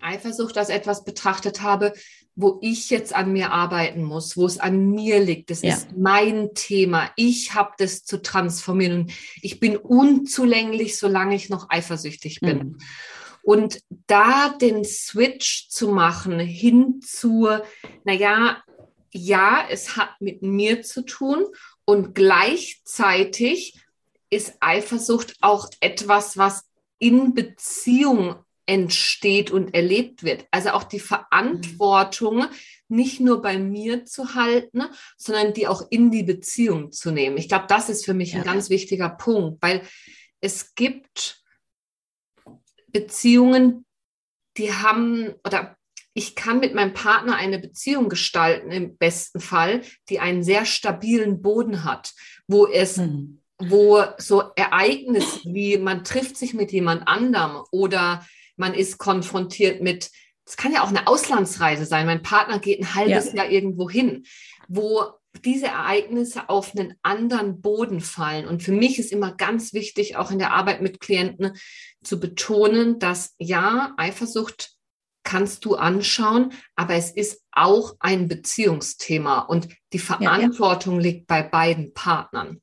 Eifersucht als etwas betrachtet habe, wo ich jetzt an mir arbeiten muss, wo es an mir liegt. Das ja. ist mein Thema. Ich habe das zu transformieren und ich bin unzulänglich, solange ich noch eifersüchtig bin. Mhm. Und da den Switch zu machen hin zu, naja, ja, es hat mit mir zu tun und gleichzeitig ist Eifersucht auch etwas, was in Beziehung entsteht und erlebt wird. Also auch die Verantwortung nicht nur bei mir zu halten, sondern die auch in die Beziehung zu nehmen. Ich glaube, das ist für mich ja. ein ganz wichtiger Punkt, weil es gibt Beziehungen, die haben oder ich kann mit meinem Partner eine Beziehung gestalten, im besten Fall, die einen sehr stabilen Boden hat, wo es mhm wo so Ereignisse wie man trifft sich mit jemand anderem oder man ist konfrontiert mit, es kann ja auch eine Auslandsreise sein, mein Partner geht ein halbes ja. Jahr irgendwo hin, wo diese Ereignisse auf einen anderen Boden fallen. Und für mich ist immer ganz wichtig, auch in der Arbeit mit Klienten zu betonen, dass ja, Eifersucht kannst du anschauen, aber es ist auch ein Beziehungsthema und die Verantwortung ja, ja. liegt bei beiden Partnern.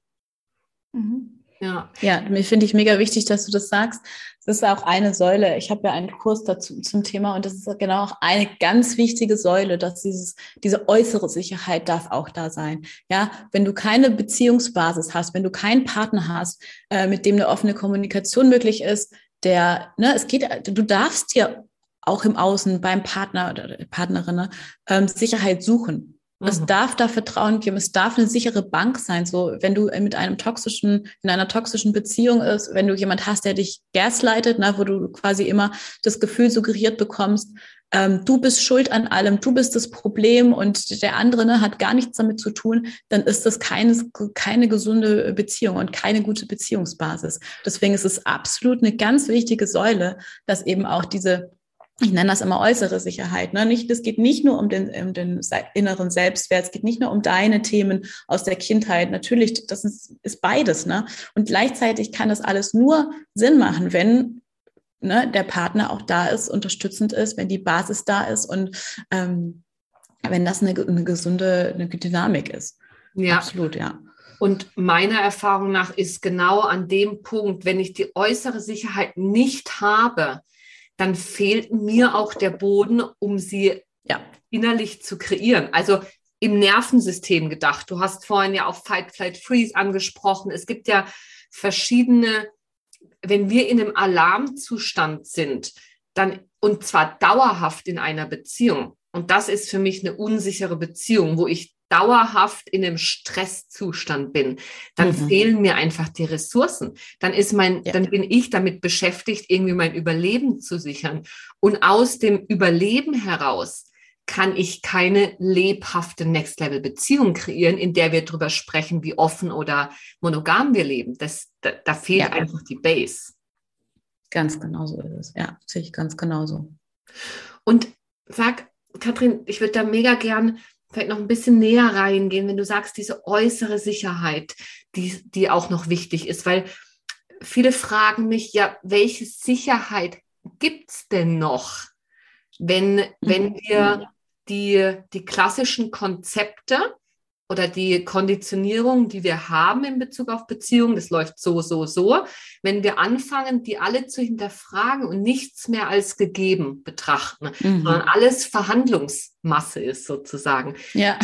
Mhm. Ja, ja, mir finde ich mega wichtig, dass du das sagst. Das ist auch eine Säule. Ich habe ja einen Kurs dazu zum Thema und das ist genau auch eine ganz wichtige Säule, dass dieses, diese äußere Sicherheit darf auch da sein. Ja, wenn du keine Beziehungsbasis hast, wenn du keinen Partner hast, äh, mit dem eine offene Kommunikation möglich ist, der, ne, es geht, du darfst dir auch im Außen beim Partner oder Partnerin ne, ähm, Sicherheit suchen. Es mhm. darf da Vertrauen geben, es darf eine sichere Bank sein. So, wenn du mit einem toxischen, in einer toxischen Beziehung ist, wenn du jemand hast, der dich gaslightet, ne, wo du quasi immer das Gefühl suggeriert bekommst, ähm, du bist schuld an allem, du bist das Problem und der andere ne, hat gar nichts damit zu tun, dann ist das keine, keine gesunde Beziehung und keine gute Beziehungsbasis. Deswegen ist es absolut eine ganz wichtige Säule, dass eben auch diese ich nenne das immer äußere Sicherheit. Ne? Nicht, es geht nicht nur um den, um den inneren Selbstwert, es geht nicht nur um deine Themen aus der Kindheit. Natürlich, das ist, ist beides. Ne? Und gleichzeitig kann das alles nur Sinn machen, wenn ne, der Partner auch da ist, unterstützend ist, wenn die Basis da ist und ähm, wenn das eine, eine gesunde eine Dynamik ist. Ja. Absolut, ja. Und meiner Erfahrung nach ist genau an dem Punkt, wenn ich die äußere Sicherheit nicht habe, dann fehlt mir auch der Boden, um sie ja. innerlich zu kreieren. Also im Nervensystem gedacht. Du hast vorhin ja auch Fight, Flight, Freeze angesprochen. Es gibt ja verschiedene, wenn wir in einem Alarmzustand sind, dann und zwar dauerhaft in einer Beziehung. Und das ist für mich eine unsichere Beziehung, wo ich dauerhaft in einem Stresszustand bin, dann mhm. fehlen mir einfach die Ressourcen. Dann ist mein, ja. dann bin ich damit beschäftigt, irgendwie mein Überleben zu sichern. Und aus dem Überleben heraus kann ich keine lebhafte Next-Level-Beziehung kreieren, in der wir darüber sprechen, wie offen oder monogam wir leben. Das, da, da fehlt ja. einfach die Base. Ganz genau so ist es. Ja, sehe ich ganz genauso. Und sag, Katrin, ich würde da mega gern vielleicht noch ein bisschen näher reingehen, wenn du sagst, diese äußere Sicherheit, die, die auch noch wichtig ist, weil viele fragen mich ja, welche Sicherheit gibt es denn noch, wenn, wenn mhm. wir die, die klassischen Konzepte oder die Konditionierung, die wir haben in Bezug auf Beziehungen, das läuft so, so, so, wenn wir anfangen, die alle zu hinterfragen und nichts mehr als gegeben betrachten, mhm. sondern alles Verhandlungsmasse ist sozusagen. Ja.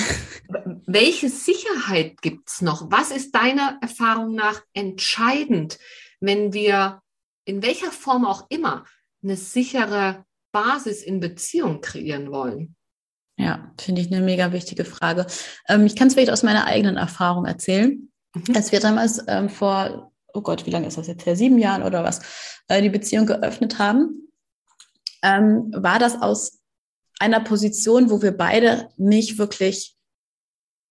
Welche Sicherheit gibt es noch? Was ist deiner Erfahrung nach entscheidend, wenn wir in welcher Form auch immer eine sichere Basis in Beziehung kreieren wollen? Ja, finde ich eine mega wichtige Frage. Ähm, ich kann es vielleicht aus meiner eigenen Erfahrung erzählen. Mhm. Als wir damals ähm, vor, oh Gott, wie lange ist das jetzt her? Sieben Jahren oder was, äh, die Beziehung geöffnet haben, ähm, war das aus einer Position, wo wir beide nicht wirklich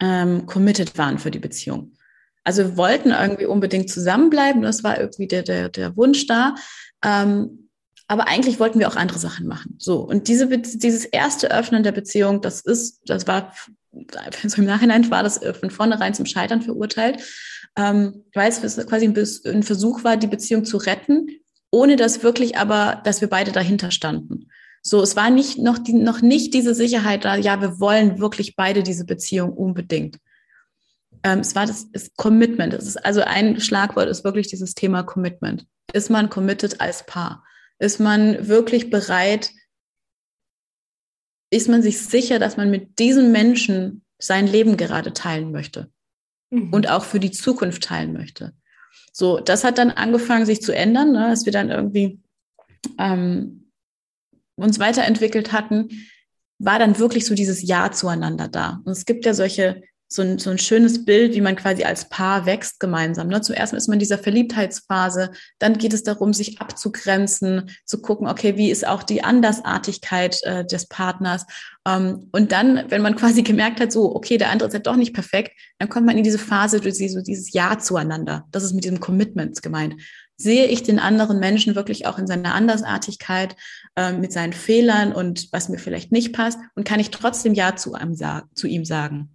ähm, committed waren für die Beziehung. Also wir wollten irgendwie unbedingt zusammenbleiben, das war irgendwie der, der, der Wunsch da. Ähm, aber eigentlich wollten wir auch andere Sachen machen. So. Und diese, dieses erste Öffnen der Beziehung, das ist, das war, so im Nachhinein war das von vornherein zum Scheitern verurteilt, ähm, weil es quasi ein, Versuch war, die Beziehung zu retten, ohne dass wirklich aber, dass wir beide dahinter standen. So, es war nicht noch, die, noch nicht diese Sicherheit da, ja, wir wollen wirklich beide diese Beziehung unbedingt. Ähm, es war das ist Commitment. Das ist also ein Schlagwort ist wirklich dieses Thema Commitment. Ist man committed als Paar? Ist man wirklich bereit, ist man sich sicher, dass man mit diesem Menschen sein Leben gerade teilen möchte mhm. und auch für die Zukunft teilen möchte. So, das hat dann angefangen, sich zu ändern, ne, dass wir dann irgendwie ähm, uns weiterentwickelt hatten, war dann wirklich so dieses Ja zueinander da. Und es gibt ja solche so ein, so ein schönes Bild, wie man quasi als Paar wächst gemeinsam. Ne? Zuerst ist man in dieser Verliebtheitsphase, dann geht es darum, sich abzugrenzen, zu gucken, okay, wie ist auch die Andersartigkeit äh, des Partners. Ähm, und dann, wenn man <laughs> quasi gemerkt hat, so, okay, der andere ist ja doch nicht perfekt, dann kommt man in diese Phase, durch so dieses Ja zueinander. Das ist mit diesem Commitment gemeint. Sehe ich den anderen Menschen wirklich auch in seiner Andersartigkeit, äh, mit seinen Fehlern und was mir vielleicht nicht passt und kann ich trotzdem Ja zu, einem, zu ihm sagen?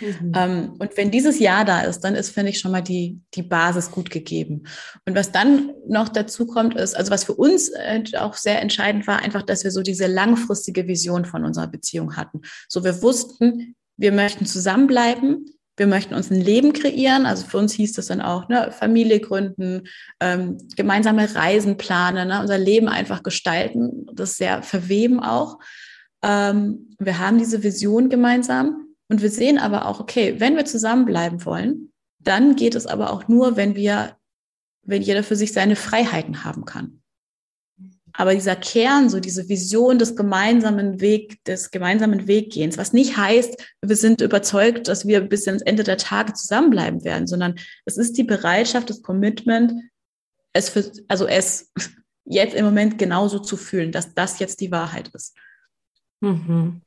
Mhm. Ähm, und wenn dieses Jahr da ist, dann ist, finde ich, schon mal die, die Basis gut gegeben. Und was dann noch dazu kommt, ist, also was für uns äh, auch sehr entscheidend war, einfach, dass wir so diese langfristige Vision von unserer Beziehung hatten. So, wir wussten, wir möchten zusammenbleiben, wir möchten uns ein Leben kreieren. Also für uns hieß das dann auch, ne, Familie gründen, ähm, gemeinsame Reisen planen, ne, unser Leben einfach gestalten, das sehr verweben auch. Ähm, wir haben diese Vision gemeinsam und wir sehen aber auch, okay, wenn wir zusammenbleiben wollen, dann geht es aber auch nur, wenn wir, wenn jeder für sich seine Freiheiten haben kann. Aber dieser Kern, so diese Vision des gemeinsamen Weg, des gemeinsamen Weggehens, was nicht heißt, wir sind überzeugt, dass wir bis ins Ende der Tage zusammenbleiben werden, sondern es ist die Bereitschaft, das Commitment, es für, also es <laughs> jetzt im Moment genauso zu fühlen, dass das jetzt die Wahrheit ist. Mhm.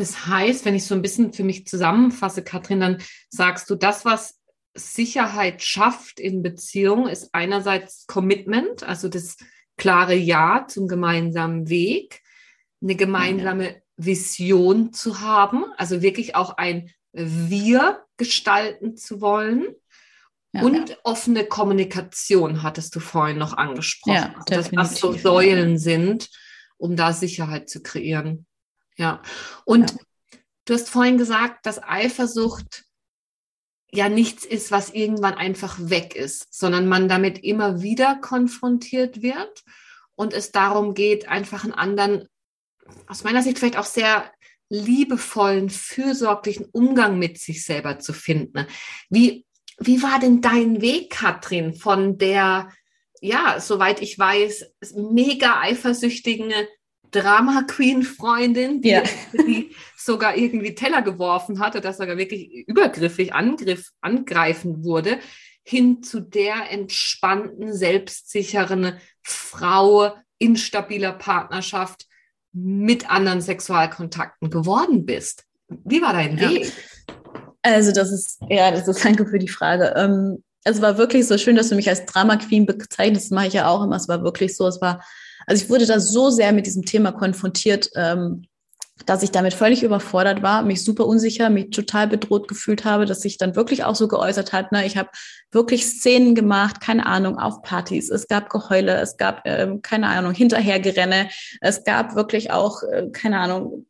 Das heißt, wenn ich so ein bisschen für mich zusammenfasse, Katrin, dann sagst du, das, was Sicherheit schafft in Beziehung, ist einerseits Commitment, also das klare Ja zum gemeinsamen Weg, eine gemeinsame Vision zu haben, also wirklich auch ein Wir gestalten zu wollen. Ja, und ja. offene Kommunikation hattest du vorhin noch angesprochen. Ja, also, dass das so Säulen sind, um da Sicherheit zu kreieren. Ja. Und ja. du hast vorhin gesagt, dass Eifersucht ja nichts ist, was irgendwann einfach weg ist, sondern man damit immer wieder konfrontiert wird und es darum geht, einfach einen anderen, aus meiner Sicht vielleicht auch sehr liebevollen, fürsorglichen Umgang mit sich selber zu finden. Wie, wie war denn dein Weg, Katrin, von der, ja, soweit ich weiß, mega eifersüchtigen Drama Queen Freundin, die, ja. <laughs> die, sogar irgendwie Teller geworfen hatte, dass sogar wirklich übergriffig Angriff, angreifen wurde, hin zu der entspannten, selbstsicheren Frau in stabiler Partnerschaft mit anderen Sexualkontakten geworden bist. Wie war dein Weg? Also das ist, ja, das ist danke für die Frage. Ähm, es war wirklich so schön, dass du mich als Drama Queen bezeichnest. Das mache ich ja auch immer. Es war wirklich so. Es war, also ich wurde da so sehr mit diesem Thema konfrontiert, ähm, dass ich damit völlig überfordert war, mich super unsicher, mich total bedroht gefühlt habe, dass sich dann wirklich auch so geäußert hat. Ne? Ich habe wirklich Szenen gemacht, keine Ahnung, auf Partys. Es gab Geheule, es gab, äh, keine Ahnung, Hinterhergerenne. Es gab wirklich auch, äh, keine Ahnung,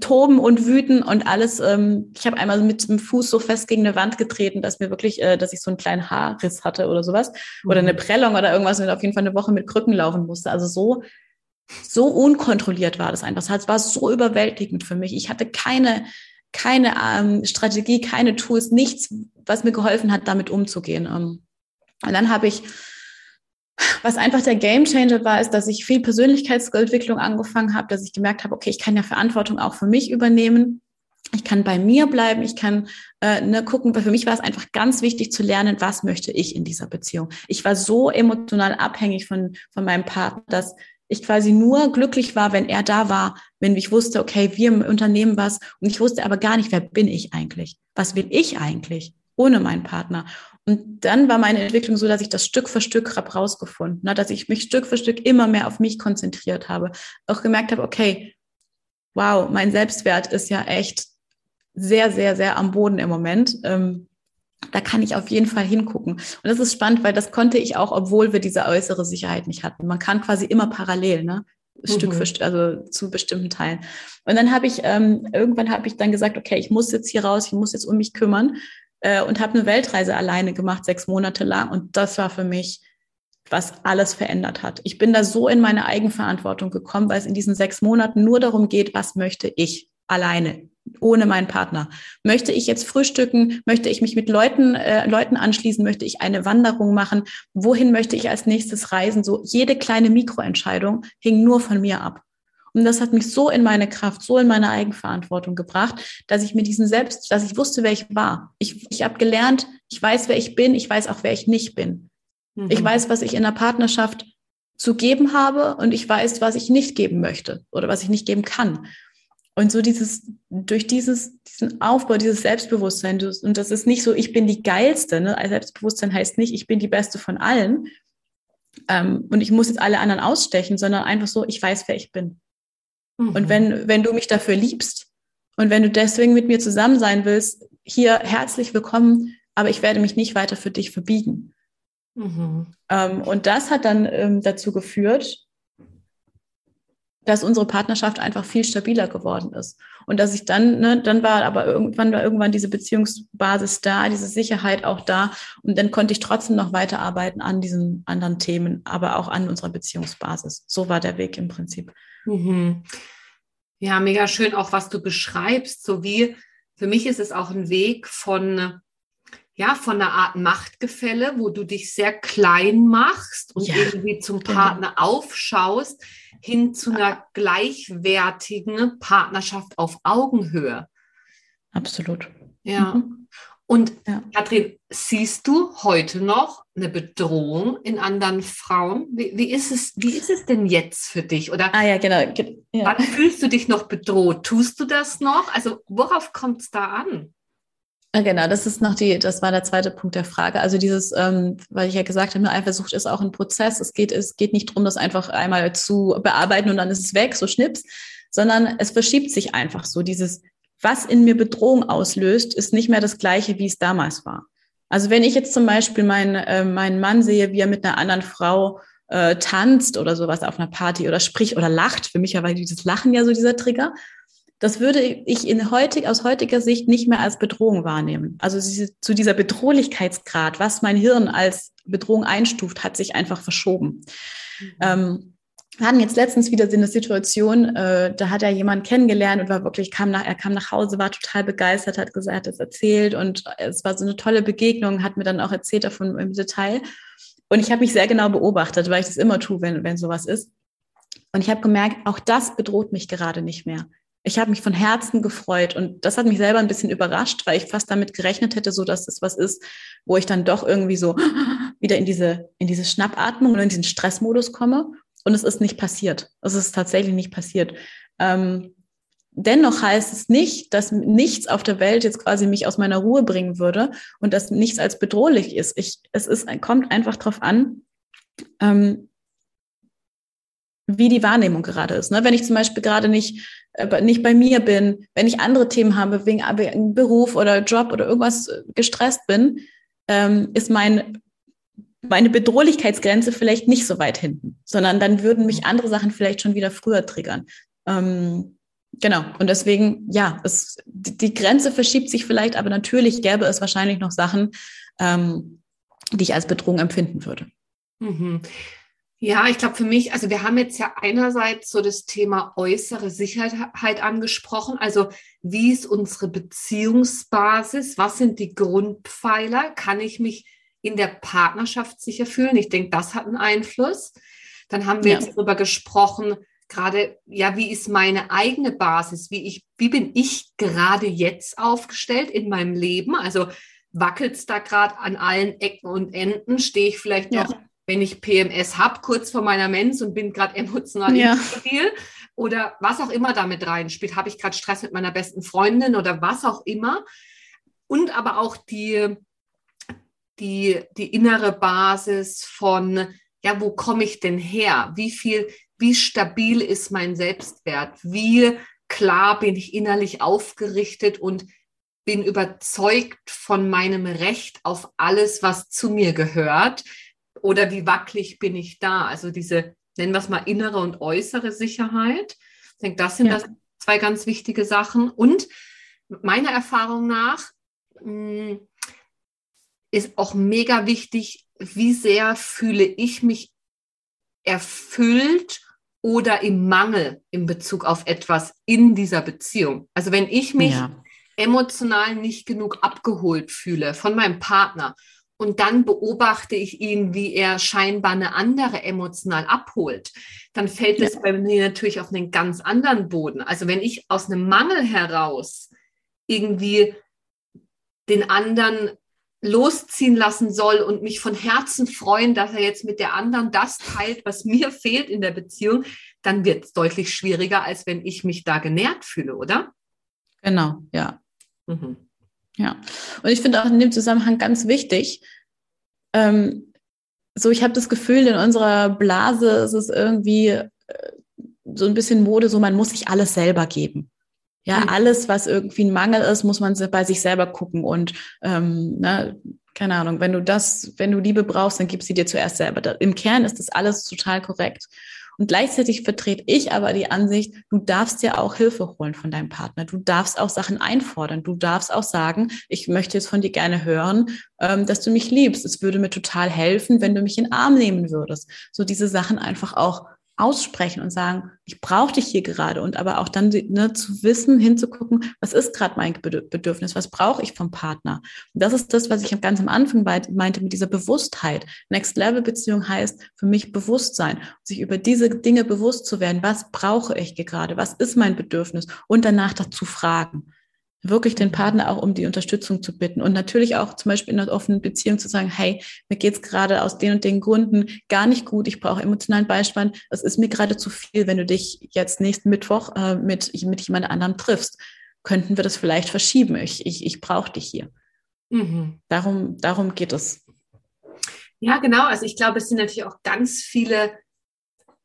Toben und Wüten und alles. Ähm, ich habe einmal mit dem Fuß so fest gegen eine Wand getreten, dass mir wirklich, äh, dass ich so einen kleinen Haarriss hatte oder sowas. Mhm. Oder eine Prellung oder irgendwas und auf jeden Fall eine Woche mit Krücken laufen musste. Also so so unkontrolliert war das einfach. Es war so überwältigend für mich. Ich hatte keine, keine ähm, Strategie, keine Tools, nichts, was mir geholfen hat, damit umzugehen. Ähm, und dann habe ich, was einfach der Gamechanger war, ist, dass ich viel Persönlichkeitsentwicklung angefangen habe, dass ich gemerkt habe, okay, ich kann ja Verantwortung auch für mich übernehmen. Ich kann bei mir bleiben, ich kann äh, ne, gucken, weil für mich war es einfach ganz wichtig zu lernen, was möchte ich in dieser Beziehung. Ich war so emotional abhängig von, von meinem Partner, dass ich quasi nur glücklich war, wenn er da war, wenn ich wusste, okay, wir unternehmen was und ich wusste aber gar nicht, wer bin ich eigentlich? Was will ich eigentlich ohne meinen Partner? Und dann war meine Entwicklung so, dass ich das Stück für Stück habe rausgefunden, ne, dass ich mich Stück für Stück immer mehr auf mich konzentriert habe, auch gemerkt habe, okay, wow, mein Selbstwert ist ja echt sehr, sehr, sehr am Boden im Moment. Ähm, da kann ich auf jeden Fall hingucken. Und das ist spannend, weil das konnte ich auch, obwohl wir diese äußere Sicherheit nicht hatten. Man kann quasi immer parallel, ne? Stück für mhm. Stück, also zu bestimmten Teilen. Und dann habe ich, ähm, irgendwann habe ich dann gesagt, okay, ich muss jetzt hier raus, ich muss jetzt um mich kümmern äh, und habe eine Weltreise alleine gemacht, sechs Monate lang. Und das war für mich, was alles verändert hat. Ich bin da so in meine Eigenverantwortung gekommen, weil es in diesen sechs Monaten nur darum geht, was möchte ich alleine ohne meinen Partner. Möchte ich jetzt frühstücken? Möchte ich mich mit Leuten, äh, Leuten anschließen? Möchte ich eine Wanderung machen? Wohin möchte ich als nächstes reisen? So jede kleine Mikroentscheidung hing nur von mir ab. Und das hat mich so in meine Kraft, so in meine Eigenverantwortung gebracht, dass ich mir diesen Selbst, dass ich wusste, wer ich war. Ich, ich habe gelernt, ich weiß, wer ich bin, ich weiß auch, wer ich nicht bin. Mhm. Ich weiß, was ich in der Partnerschaft zu geben habe und ich weiß, was ich nicht geben möchte oder was ich nicht geben kann. Und so dieses, durch dieses, diesen Aufbau, dieses Selbstbewusstsein, und das ist nicht so, ich bin die Geilste, ne? Also Selbstbewusstsein heißt nicht, ich bin die Beste von allen ähm, und ich muss jetzt alle anderen ausstechen, sondern einfach so, ich weiß, wer ich bin. Mhm. Und wenn, wenn du mich dafür liebst und wenn du deswegen mit mir zusammen sein willst, hier herzlich willkommen, aber ich werde mich nicht weiter für dich verbiegen. Mhm. Ähm, und das hat dann ähm, dazu geführt, dass unsere Partnerschaft einfach viel stabiler geworden ist. Und dass ich dann, ne, dann war aber irgendwann war irgendwann diese Beziehungsbasis da, diese Sicherheit auch da. Und dann konnte ich trotzdem noch weiterarbeiten an diesen anderen Themen, aber auch an unserer Beziehungsbasis. So war der Weg im Prinzip. Mhm. Ja, mega schön auch, was du beschreibst. So wie für mich ist es auch ein Weg von ja, von einer Art Machtgefälle, wo du dich sehr klein machst und ja, irgendwie zum genau. Partner genau. aufschaust, hin zu einer gleichwertigen Partnerschaft auf Augenhöhe. Absolut. Ja. Mhm. Und ja. Katrin, siehst du heute noch eine Bedrohung in anderen Frauen? Wie, wie, ist es, wie ist es denn jetzt für dich? Oder ah, ja, genau. Ja. wann fühlst du dich noch bedroht? Tust du das noch? Also worauf kommt es da an? Ah, genau, das ist noch die, das war der zweite Punkt der Frage. Also dieses, ähm, weil ich ja gesagt habe, Eifersucht ist auch ein Prozess. Es geht, es geht nicht darum, das einfach einmal zu bearbeiten und dann ist es weg, so schnips, sondern es verschiebt sich einfach so. Dieses, was in mir Bedrohung auslöst, ist nicht mehr das gleiche, wie es damals war. Also wenn ich jetzt zum Beispiel meinen, äh, meinen Mann sehe, wie er mit einer anderen Frau äh, tanzt oder sowas auf einer Party oder spricht oder lacht, für mich war dieses Lachen ja so dieser Trigger, das würde ich in heutig, aus heutiger Sicht nicht mehr als Bedrohung wahrnehmen. Also zu dieser Bedrohlichkeitsgrad, was mein Hirn als Bedrohung einstuft, hat sich einfach verschoben. Mhm. Ähm, wir hatten jetzt letztens wieder so eine Situation, äh, da hat er jemanden kennengelernt und war wirklich, kam nach, er kam nach Hause, war total begeistert, hat gesagt, hat es erzählt und es war so eine tolle Begegnung, hat mir dann auch erzählt davon im Detail. Und ich habe mich sehr genau beobachtet, weil ich das immer tue, wenn, wenn sowas ist. Und ich habe gemerkt, auch das bedroht mich gerade nicht mehr. Ich habe mich von Herzen gefreut und das hat mich selber ein bisschen überrascht, weil ich fast damit gerechnet hätte, so dass es was ist, wo ich dann doch irgendwie so wieder in diese, in diese Schnappatmung oder in diesen Stressmodus komme. Und es ist nicht passiert. Es ist tatsächlich nicht passiert. Ähm, dennoch heißt es nicht, dass nichts auf der Welt jetzt quasi mich aus meiner Ruhe bringen würde und dass nichts als bedrohlich ist. Ich, es ist, kommt einfach darauf an, ähm, wie die Wahrnehmung gerade ist. Ne? Wenn ich zum Beispiel gerade nicht, äh, nicht bei mir bin, wenn ich andere Themen habe, wegen, Beruf oder Job oder irgendwas äh, gestresst bin, ähm, ist mein meine Bedrohlichkeitsgrenze vielleicht nicht so weit hinten, sondern dann würden mich andere Sachen vielleicht schon wieder früher triggern. Ähm, genau. Und deswegen, ja, es, die Grenze verschiebt sich vielleicht, aber natürlich gäbe es wahrscheinlich noch Sachen, ähm, die ich als Bedrohung empfinden würde. Mhm. Ja, ich glaube für mich, also wir haben jetzt ja einerseits so das Thema äußere Sicherheit angesprochen. Also wie ist unsere Beziehungsbasis? Was sind die Grundpfeiler? Kann ich mich in der Partnerschaft sicher fühlen. Ich denke, das hat einen Einfluss. Dann haben wir ja. jetzt darüber gesprochen, gerade, ja, wie ist meine eigene Basis? Wie, ich, wie bin ich gerade jetzt aufgestellt in meinem Leben? Also wackelt es da gerade an allen Ecken und Enden? Stehe ich vielleicht noch, ja. wenn ich PMS habe, kurz vor meiner Mens und bin gerade emotional ja. instabil? Oder was auch immer damit reinspielt. Habe ich gerade Stress mit meiner besten Freundin oder was auch immer? Und aber auch die, die, die innere Basis von, ja, wo komme ich denn her? Wie viel, wie stabil ist mein Selbstwert? Wie klar bin ich innerlich aufgerichtet und bin überzeugt von meinem Recht auf alles, was zu mir gehört? Oder wie wackelig bin ich da? Also diese, nennen wir es mal, innere und äußere Sicherheit. Ich denke, das sind ja. das zwei ganz wichtige Sachen. Und meiner Erfahrung nach, mh, hm, ist auch mega wichtig, wie sehr fühle ich mich erfüllt oder im Mangel in Bezug auf etwas in dieser Beziehung. Also wenn ich mich ja. emotional nicht genug abgeholt fühle von meinem Partner und dann beobachte ich ihn, wie er scheinbar eine andere emotional abholt, dann fällt es bei mir natürlich auf einen ganz anderen Boden. Also wenn ich aus einem Mangel heraus irgendwie den anderen losziehen lassen soll und mich von Herzen freuen, dass er jetzt mit der anderen das teilt, was mir fehlt in der Beziehung, dann wird es deutlich schwieriger, als wenn ich mich da genährt fühle, oder? Genau, ja. Mhm. Ja. Und ich finde auch in dem Zusammenhang ganz wichtig, ähm, so ich habe das Gefühl, in unserer Blase ist es irgendwie äh, so ein bisschen Mode, so man muss sich alles selber geben. Ja, mhm. alles, was irgendwie ein Mangel ist, muss man bei sich selber gucken. Und ähm, ne, keine Ahnung, wenn du das, wenn du Liebe brauchst, dann gib sie dir zuerst selber. Im Kern ist das alles total korrekt. Und gleichzeitig vertrete ich aber die Ansicht, du darfst dir auch Hilfe holen von deinem Partner. Du darfst auch Sachen einfordern. Du darfst auch sagen, ich möchte jetzt von dir gerne hören, ähm, dass du mich liebst. Es würde mir total helfen, wenn du mich in den Arm nehmen würdest. So diese Sachen einfach auch aussprechen und sagen, ich brauche dich hier gerade. Und aber auch dann ne, zu wissen, hinzugucken, was ist gerade mein Bedürfnis, was brauche ich vom Partner. Und das ist das, was ich ganz am Anfang meinte mit dieser Bewusstheit. Next Level Beziehung heißt für mich Bewusstsein, sich über diese Dinge bewusst zu werden, was brauche ich gerade, was ist mein Bedürfnis? Und danach dazu fragen wirklich den Partner auch um die Unterstützung zu bitten und natürlich auch zum Beispiel in einer offenen Beziehung zu sagen, hey, mir geht's gerade aus den und den Gründen gar nicht gut, ich brauche emotionalen Beistand, es ist mir gerade zu viel, wenn du dich jetzt nächsten Mittwoch äh, mit, mit jemand anderem triffst. Könnten wir das vielleicht verschieben? Ich, ich, ich brauche dich hier. Mhm. Darum, darum geht es. Ja, genau. Also ich glaube, es sind natürlich auch ganz viele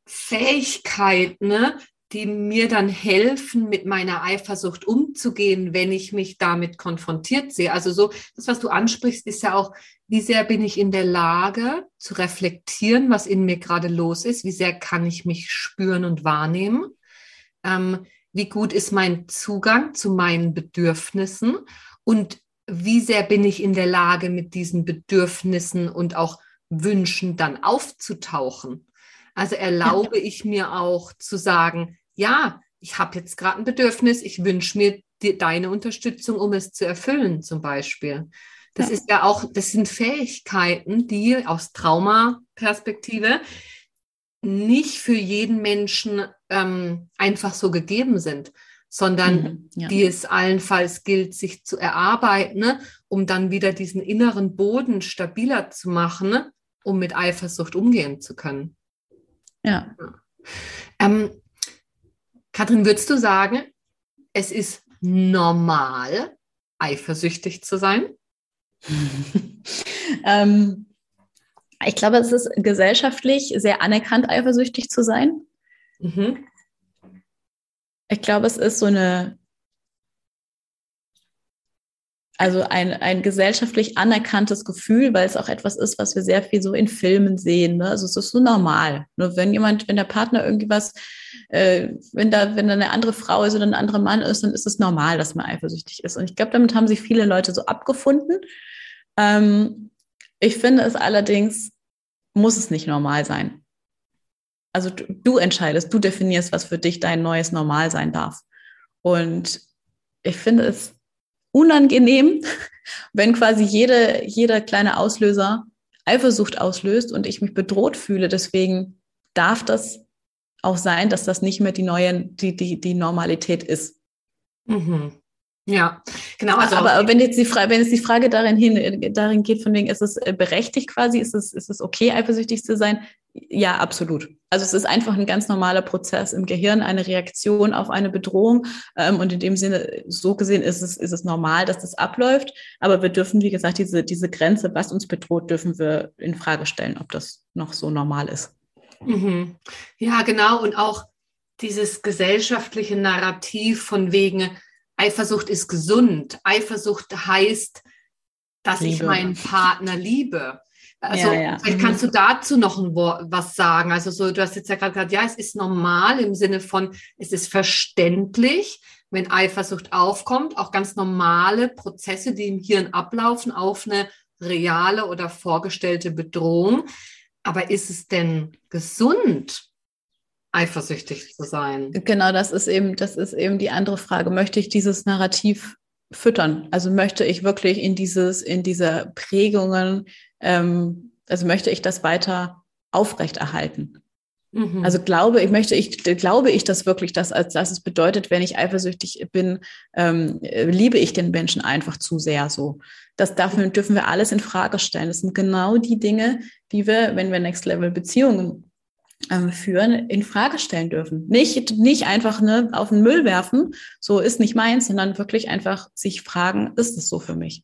Fähigkeiten, ne, die mir dann helfen, mit meiner Eifersucht umzugehen, wenn ich mich damit konfrontiert sehe. Also so, das, was du ansprichst, ist ja auch, wie sehr bin ich in der Lage zu reflektieren, was in mir gerade los ist? Wie sehr kann ich mich spüren und wahrnehmen? Ähm, wie gut ist mein Zugang zu meinen Bedürfnissen und wie sehr bin ich in der Lage, mit diesen Bedürfnissen und auch Wünschen dann aufzutauchen. Also erlaube ich mir auch zu sagen, ja, ich habe jetzt gerade ein Bedürfnis, ich wünsche mir die, deine Unterstützung, um es zu erfüllen, zum Beispiel. Das ja. ist ja auch, das sind Fähigkeiten, die aus Traumaperspektive nicht für jeden Menschen ähm, einfach so gegeben sind, sondern mhm, ja. die es allenfalls gilt, sich zu erarbeiten, ne, um dann wieder diesen inneren Boden stabiler zu machen, ne, um mit Eifersucht umgehen zu können. Ja. Ähm, Kathrin, würdest du sagen, es ist normal, eifersüchtig zu sein? <laughs> ähm, ich glaube, es ist gesellschaftlich sehr anerkannt, eifersüchtig zu sein. Mhm. Ich glaube, es ist so eine, also ein, ein gesellschaftlich anerkanntes Gefühl, weil es auch etwas ist, was wir sehr viel so in Filmen sehen. Ne? Also es ist so normal. Nur wenn jemand, wenn der Partner irgendwie was, äh, wenn da, wenn da eine andere Frau ist oder ein anderer Mann ist, dann ist es normal, dass man eifersüchtig ist. Und ich glaube, damit haben sich viele Leute so abgefunden. Ähm, ich finde es allerdings, muss es nicht normal sein. Also du, du, entscheidest, du definierst, was für dich dein neues Normal sein darf. Und ich finde es unangenehm, <laughs> wenn quasi jede, jeder kleine Auslöser Eifersucht auslöst und ich mich bedroht fühle. Deswegen darf das auch sein, dass das nicht mehr die neue, die, die, die Normalität ist. Mhm. Ja, genau. Also aber wenn jetzt die Frage, wenn jetzt die Frage darin hin, darin geht, von wegen, ist es äh, berechtigt quasi, ist es, ist es okay, eifersüchtig zu sein? Ja, absolut. Also es ist einfach ein ganz normaler Prozess im Gehirn, eine Reaktion auf eine Bedrohung. Ähm, und in dem Sinne, so gesehen ist es, ist es normal, dass das abläuft. Aber wir dürfen, wie gesagt, diese, diese Grenze, was uns bedroht, dürfen wir in Frage stellen, ob das noch so normal ist. Mhm. Ja, genau. Und auch dieses gesellschaftliche Narrativ von wegen, Eifersucht ist gesund. Eifersucht heißt, dass liebe. ich meinen Partner liebe. Also ja, ja. vielleicht kannst du dazu noch ein Wort, was sagen. Also so, du hast jetzt ja gerade gesagt, ja, es ist normal im Sinne von, es ist verständlich, wenn Eifersucht aufkommt, auch ganz normale Prozesse, die im Hirn ablaufen, auf eine reale oder vorgestellte Bedrohung. Aber ist es denn gesund? eifersüchtig zu sein. Genau, das ist eben, das ist eben die andere Frage. Möchte ich dieses Narrativ füttern? Also möchte ich wirklich in dieses, in diese Prägungen, ähm, also möchte ich das weiter aufrechterhalten? Mhm. Also glaube ich, möchte ich, glaube ich das wirklich, dass, als dass es bedeutet, wenn ich eifersüchtig bin, ähm, liebe ich den Menschen einfach zu sehr so. Das dafür dürfen wir alles in Frage stellen. Das sind genau die Dinge, die wir, wenn wir Next Level Beziehungen ähm, führen, in Frage stellen dürfen. Nicht, nicht einfach ne, auf den Müll werfen, so ist nicht meins, sondern wirklich einfach sich fragen, ist es so für mich?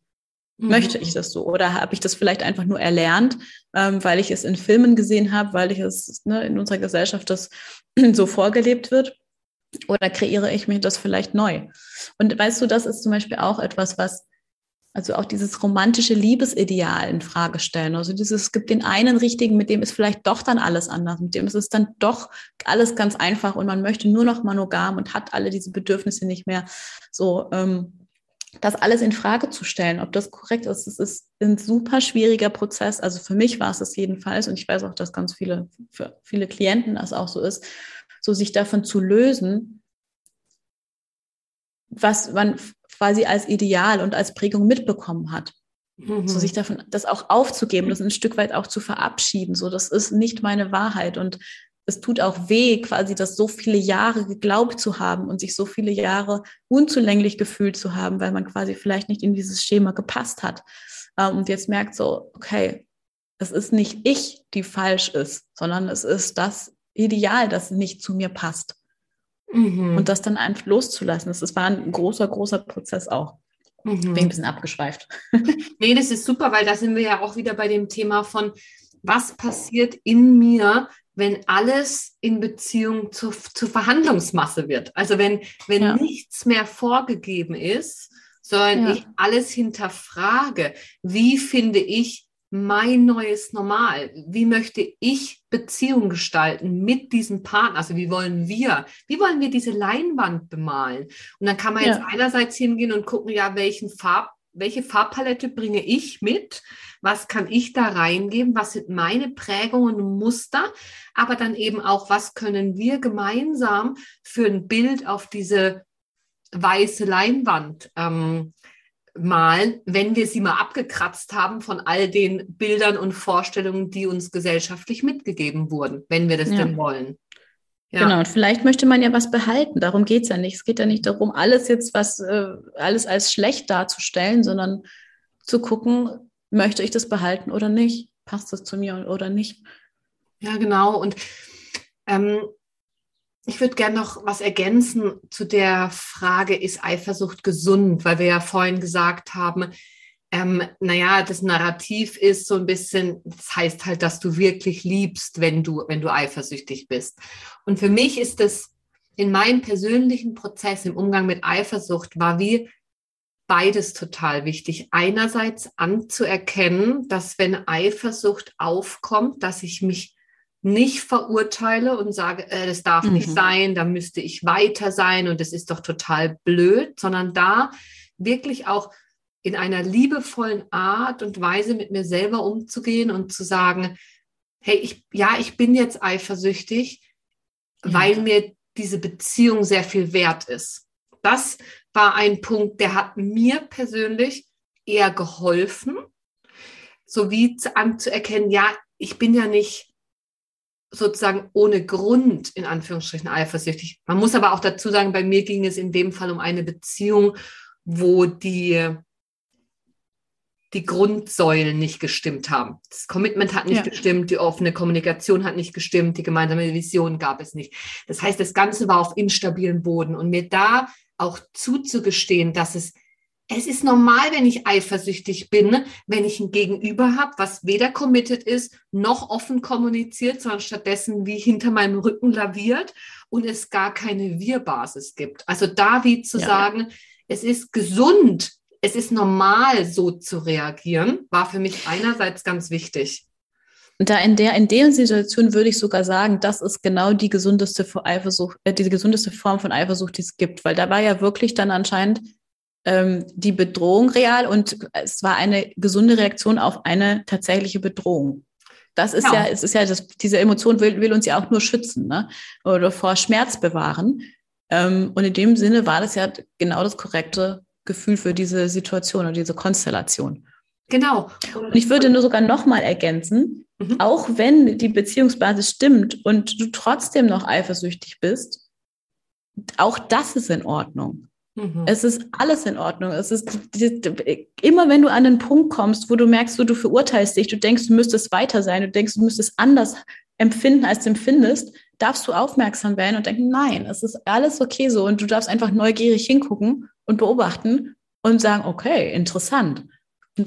Mhm. Möchte ich das so? Oder habe ich das vielleicht einfach nur erlernt, ähm, weil ich es in Filmen gesehen habe, weil ich es ne, in unserer Gesellschaft das <clears throat> so vorgelebt wird? Oder kreiere ich mir das vielleicht neu? Und weißt du, das ist zum Beispiel auch etwas, was also auch dieses romantische Liebesideal in Frage stellen. Also dieses, es gibt den einen richtigen, mit dem ist vielleicht doch dann alles anders, mit dem ist es dann doch alles ganz einfach und man möchte nur noch monogam und hat alle diese Bedürfnisse nicht mehr. So, ähm, das alles in Frage zu stellen, ob das korrekt ist, das ist ein super schwieriger Prozess. Also für mich war es das jedenfalls und ich weiß auch, dass ganz viele, für viele Klienten das auch so ist, so sich davon zu lösen, was man quasi als Ideal und als Prägung mitbekommen hat. Mhm. So sich davon, das auch aufzugeben, das ein Stück weit auch zu verabschieden. So, das ist nicht meine Wahrheit. Und es tut auch weh, quasi das so viele Jahre geglaubt zu haben und sich so viele Jahre unzulänglich gefühlt zu haben, weil man quasi vielleicht nicht in dieses Schema gepasst hat. Ähm, und jetzt merkt so, okay, es ist nicht ich, die falsch ist, sondern es ist das Ideal, das nicht zu mir passt. Mhm. Und das dann einfach loszulassen. Das, war ein großer, großer Prozess auch. Mhm. Bin ein bisschen abgeschweift. <laughs> nee, das ist super, weil da sind wir ja auch wieder bei dem Thema von, was passiert in mir, wenn alles in Beziehung zu, zu Verhandlungsmasse wird. Also wenn, wenn ja. nichts mehr vorgegeben ist, sondern ja. ich alles hinterfrage, wie finde ich mein neues Normal? Wie möchte ich Beziehung gestalten mit diesem Partner? Also wie wollen wir, wie wollen wir diese Leinwand bemalen? Und dann kann man ja. jetzt einerseits hingehen und gucken, ja, welchen Farb, welche Farbpalette bringe ich mit? Was kann ich da reingeben? Was sind meine Prägungen und Muster? Aber dann eben auch, was können wir gemeinsam für ein Bild auf diese weiße Leinwand ähm, malen, wenn wir sie mal abgekratzt haben von all den Bildern und Vorstellungen, die uns gesellschaftlich mitgegeben wurden, wenn wir das ja. denn wollen. Ja. Genau, und vielleicht möchte man ja was behalten. Darum geht es ja nicht. Es geht ja nicht darum, alles jetzt was, äh, alles als schlecht darzustellen, sondern zu gucken, möchte ich das behalten oder nicht? Passt das zu mir oder nicht? Ja, genau. Und ähm, ich würde gerne noch was ergänzen zu der Frage, ist Eifersucht gesund? Weil wir ja vorhin gesagt haben, ähm, naja, das Narrativ ist so ein bisschen, das heißt halt, dass du wirklich liebst, wenn du, wenn du eifersüchtig bist. Und für mich ist es in meinem persönlichen Prozess im Umgang mit Eifersucht war wie beides total wichtig. Einerseits anzuerkennen, dass wenn Eifersucht aufkommt, dass ich mich nicht verurteile und sage, äh, das darf mhm. nicht sein, da müsste ich weiter sein und das ist doch total blöd, sondern da wirklich auch in einer liebevollen Art und Weise mit mir selber umzugehen und zu sagen, hey, ich, ja, ich bin jetzt eifersüchtig, ja. weil mir diese Beziehung sehr viel wert ist. Das war ein Punkt, der hat mir persönlich eher geholfen, sowie anzuerkennen, ja, ich bin ja nicht sozusagen ohne Grund in Anführungsstrichen eifersüchtig. Man muss aber auch dazu sagen, bei mir ging es in dem Fall um eine Beziehung, wo die die Grundsäulen nicht gestimmt haben. Das Commitment hat nicht ja. gestimmt, die offene Kommunikation hat nicht gestimmt, die gemeinsame Vision gab es nicht. Das heißt, das Ganze war auf instabilen Boden und mir da auch zuzugestehen, dass es es ist normal, wenn ich eifersüchtig bin, wenn ich ein Gegenüber habe, was weder committed ist, noch offen kommuniziert, sondern stattdessen wie hinter meinem Rücken laviert und es gar keine Wir-Basis gibt. Also da wie zu ja. sagen, es ist gesund, es ist normal, so zu reagieren, war für mich einerseits ganz wichtig. Da in der, in der Situation würde ich sogar sagen, das ist genau die gesundeste Eifersucht, äh, die gesundeste Form von Eifersucht, die es gibt, weil da war ja wirklich dann anscheinend ähm, die Bedrohung real und es war eine gesunde Reaktion auf eine tatsächliche Bedrohung. Das ist ja, ja es ist ja, das, diese Emotion will, will uns ja auch nur schützen ne? oder vor Schmerz bewahren. Ähm, und in dem Sinne war das ja genau das korrekte Gefühl für diese Situation oder diese Konstellation. Genau. Und ich würde nur sogar nochmal ergänzen, mhm. auch wenn die Beziehungsbasis stimmt und du trotzdem noch eifersüchtig bist, auch das ist in Ordnung. Mhm. Es ist alles in Ordnung. Es ist immer, wenn du an den Punkt kommst, wo du merkst, wo du verurteilst dich, du denkst, du müsstest weiter sein, du denkst, du müsstest anders empfinden, als du empfindest, darfst du aufmerksam werden und denken, nein, es ist alles okay so und du darfst einfach neugierig hingucken und beobachten und sagen, okay, interessant.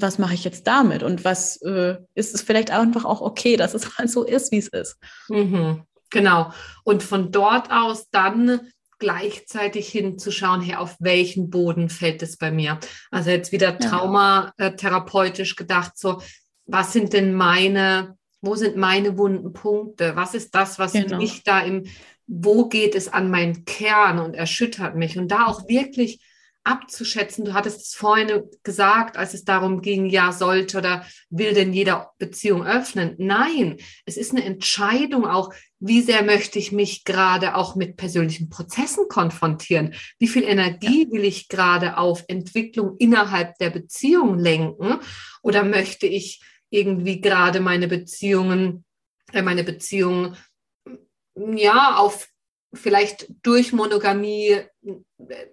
Was mache ich jetzt damit? Und was äh, ist es vielleicht einfach auch okay, dass es <laughs> halt so ist, wie es ist? Mhm. Genau. Und von dort aus dann gleichzeitig hinzuschauen, hey, auf welchen Boden fällt es bei mir? Also jetzt wieder traumatherapeutisch gedacht, so, was sind denn meine, wo sind meine wunden Punkte? Was ist das, was genau. mich da im, wo geht es an meinen Kern und erschüttert mich? Und da auch wirklich abzuschätzen. Du hattest es vorhin gesagt, als es darum ging, ja, sollte oder will denn jeder Beziehung öffnen? Nein, es ist eine Entscheidung auch, wie sehr möchte ich mich gerade auch mit persönlichen Prozessen konfrontieren? Wie viel Energie will ich gerade auf Entwicklung innerhalb der Beziehung lenken? Oder möchte ich irgendwie gerade meine Beziehungen, äh, meine Beziehungen, ja, auf vielleicht durch Monogamie äh,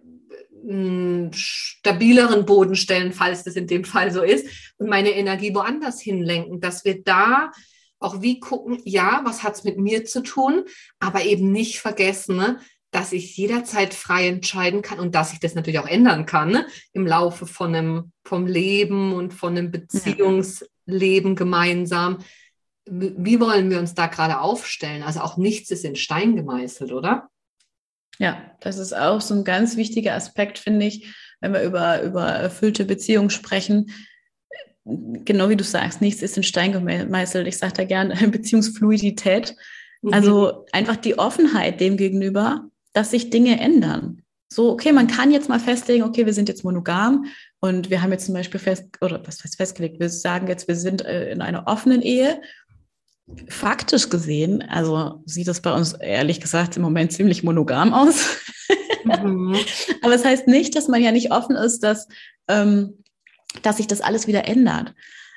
stabileren Boden stellen, falls das in dem Fall so ist, und meine Energie woanders hinlenken, dass wir da auch wie gucken, ja, was hat es mit mir zu tun, aber eben nicht vergessen, ne, dass ich jederzeit frei entscheiden kann und dass ich das natürlich auch ändern kann ne, im Laufe von einem vom Leben und von einem Beziehungsleben gemeinsam. Wie wollen wir uns da gerade aufstellen? Also auch nichts ist in Stein gemeißelt, oder? Ja, das ist auch so ein ganz wichtiger Aspekt, finde ich, wenn wir über, über erfüllte Beziehungen sprechen. genau wie du sagst, nichts ist in Stein gemeißelt. Ich sage da gerne <laughs> Beziehungsfluidität. Mhm. Also einfach die Offenheit dem gegenüber, dass sich Dinge ändern. So, okay, man kann jetzt mal festlegen, okay, wir sind jetzt monogam und wir haben jetzt zum Beispiel fest, oder was heißt festgelegt, wir sagen jetzt, wir sind äh, in einer offenen Ehe. Faktisch gesehen, also sieht das bei uns ehrlich gesagt im Moment ziemlich monogam aus. Mhm. <laughs> Aber es das heißt nicht, dass man ja nicht offen ist, dass, ähm, dass sich das alles wieder ändert.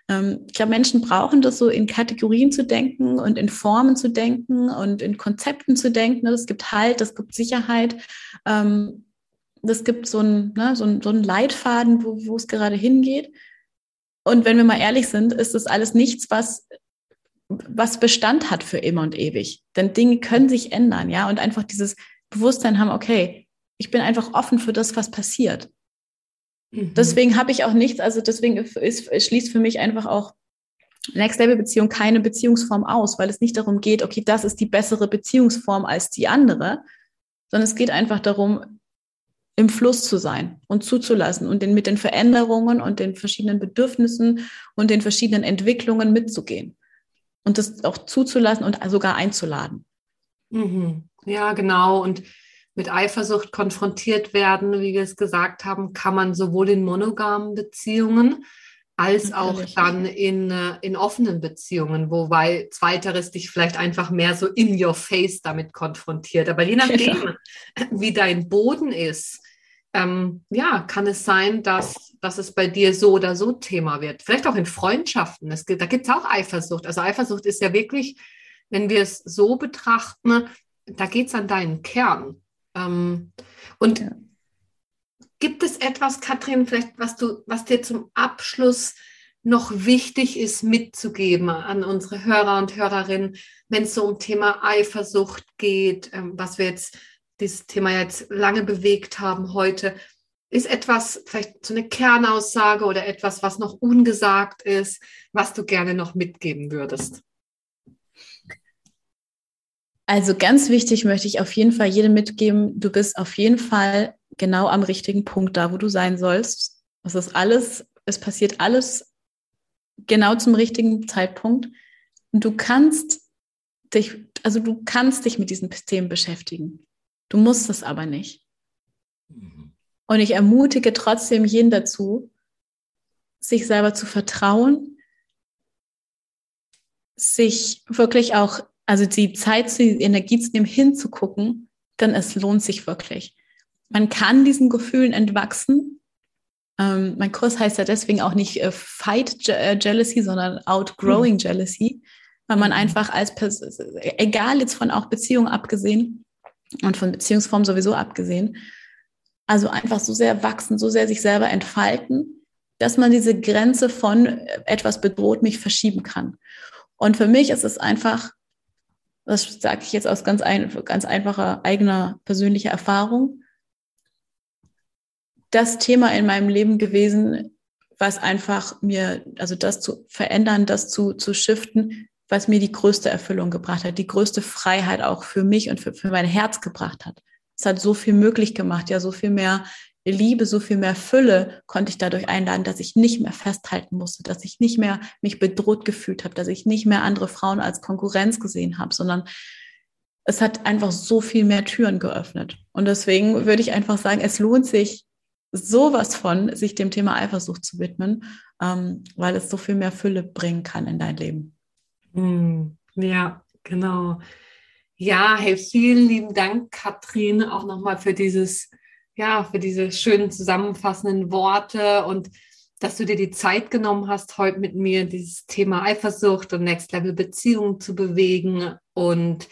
Ähm, ich glaube, Menschen brauchen das so in Kategorien zu denken und in Formen zu denken und in Konzepten zu denken. Es gibt Halt, es gibt Sicherheit. Ähm, das gibt so einen, ne, so, so einen Leitfaden, wo, wo es gerade hingeht. Und wenn wir mal ehrlich sind, ist das alles nichts, was, was Bestand hat für immer und ewig. Denn Dinge können sich ändern, ja, und einfach dieses Bewusstsein haben, okay, ich bin einfach offen für das, was passiert. Mhm. Deswegen habe ich auch nichts, also deswegen ist, schließt für mich einfach auch Next Level Beziehung keine Beziehungsform aus, weil es nicht darum geht, okay, das ist die bessere Beziehungsform als die andere, sondern es geht einfach darum, im Fluss zu sein und zuzulassen und den, mit den Veränderungen und den verschiedenen Bedürfnissen und den verschiedenen Entwicklungen mitzugehen und das auch zuzulassen und sogar einzuladen. Mhm. Ja, genau. Und mit Eifersucht konfrontiert werden, wie wir es gesagt haben, kann man sowohl in monogamen Beziehungen als Natürlich. auch dann in, äh, in offenen Beziehungen, wobei zweiteres dich vielleicht einfach mehr so in your face damit konfrontiert. Aber je <laughs> nachdem, genau. wie dein Boden ist, ähm, ja, kann es sein, dass, dass es bei dir so oder so Thema wird. Vielleicht auch in Freundschaften. Es gibt, da gibt es auch Eifersucht. Also Eifersucht ist ja wirklich, wenn wir es so betrachten, da geht es an deinen Kern. Ähm, und ja. gibt es etwas, Katrin, vielleicht, was du, was dir zum Abschluss noch wichtig ist mitzugeben an unsere Hörer und Hörerinnen, wenn es so um Thema Eifersucht geht, ähm, was wir jetzt dieses Thema jetzt lange bewegt haben heute, ist etwas, vielleicht so eine Kernaussage oder etwas, was noch ungesagt ist, was du gerne noch mitgeben würdest? Also ganz wichtig möchte ich auf jeden Fall jedem mitgeben, du bist auf jeden Fall genau am richtigen Punkt da, wo du sein sollst. Es ist alles, es passiert alles genau zum richtigen Zeitpunkt. Und du kannst dich, also du kannst dich mit diesen Themen beschäftigen. Du musst es aber nicht. Mhm. Und ich ermutige trotzdem jeden dazu, sich selber zu vertrauen, sich wirklich auch also die Zeit, die Energie zu nehmen, hinzugucken, dann es lohnt sich wirklich. Man kann diesen Gefühlen entwachsen. Ähm, mein Kurs heißt ja deswegen auch nicht äh, Fight Je äh, Jealousy, sondern Outgrowing mhm. Jealousy, weil man mhm. einfach als, Pers egal jetzt von auch Beziehungen abgesehen und von Beziehungsformen sowieso abgesehen, also einfach so sehr wachsen, so sehr sich selber entfalten, dass man diese Grenze von äh, etwas bedroht mich verschieben kann. Und für mich ist es einfach das sage ich jetzt aus ganz, ein, ganz einfacher eigener persönlicher Erfahrung, das Thema in meinem Leben gewesen, was einfach mir, also das zu verändern, das zu, zu shiften, was mir die größte Erfüllung gebracht hat, die größte Freiheit auch für mich und für, für mein Herz gebracht hat. Es hat so viel möglich gemacht, ja, so viel mehr Liebe, so viel mehr Fülle konnte ich dadurch einladen, dass ich nicht mehr festhalten musste, dass ich nicht mehr mich bedroht gefühlt habe, dass ich nicht mehr andere Frauen als Konkurrenz gesehen habe, sondern es hat einfach so viel mehr Türen geöffnet. Und deswegen würde ich einfach sagen, es lohnt sich sowas von, sich dem Thema Eifersucht zu widmen, ähm, weil es so viel mehr Fülle bringen kann in dein Leben. Hm, ja, genau. Ja, hey, vielen lieben Dank, Katrin, auch nochmal für dieses ja, für diese schönen zusammenfassenden Worte und dass du dir die Zeit genommen hast, heute mit mir dieses Thema Eifersucht und Next Level Beziehungen zu bewegen. Und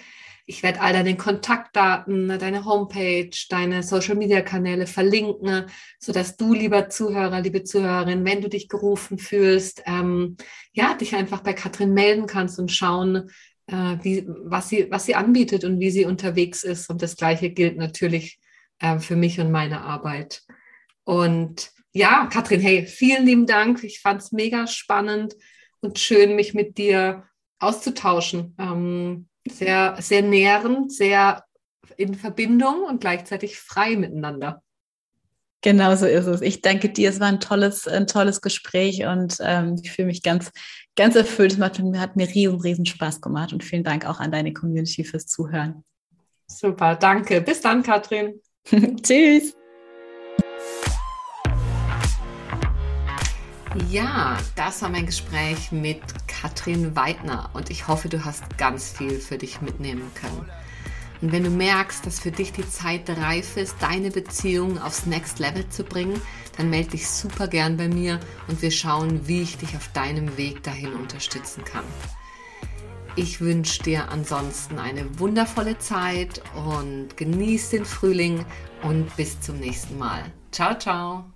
ich werde all deine Kontaktdaten, deine Homepage, deine Social Media Kanäle verlinken, sodass du, lieber Zuhörer, liebe Zuhörerin, wenn du dich gerufen fühlst, ähm, ja, dich einfach bei Katrin melden kannst und schauen, äh, wie, was sie, was sie anbietet und wie sie unterwegs ist. Und das Gleiche gilt natürlich äh, für mich und meine Arbeit. Und ja, Katrin, hey, vielen lieben Dank. Ich fand es mega spannend und schön, mich mit dir auszutauschen. Ähm, sehr, sehr nährend, sehr in Verbindung und gleichzeitig frei miteinander. Genau so ist es. Ich danke dir. Es war ein tolles, ein tolles Gespräch und ähm, ich fühle mich ganz, ganz erfüllt. Es hat, hat mir riesen, riesen Spaß gemacht und vielen Dank auch an deine Community fürs Zuhören. Super, danke. Bis dann, Katrin. <laughs> Tschüss. Ja, das war mein Gespräch mit Katrin Weidner und ich hoffe, du hast ganz viel für dich mitnehmen können. Und wenn du merkst, dass für dich die Zeit reif ist, deine Beziehung aufs Next Level zu bringen, dann melde dich super gern bei mir und wir schauen, wie ich dich auf deinem Weg dahin unterstützen kann. Ich wünsche dir ansonsten eine wundervolle Zeit und genieß den Frühling und bis zum nächsten Mal. Ciao, ciao.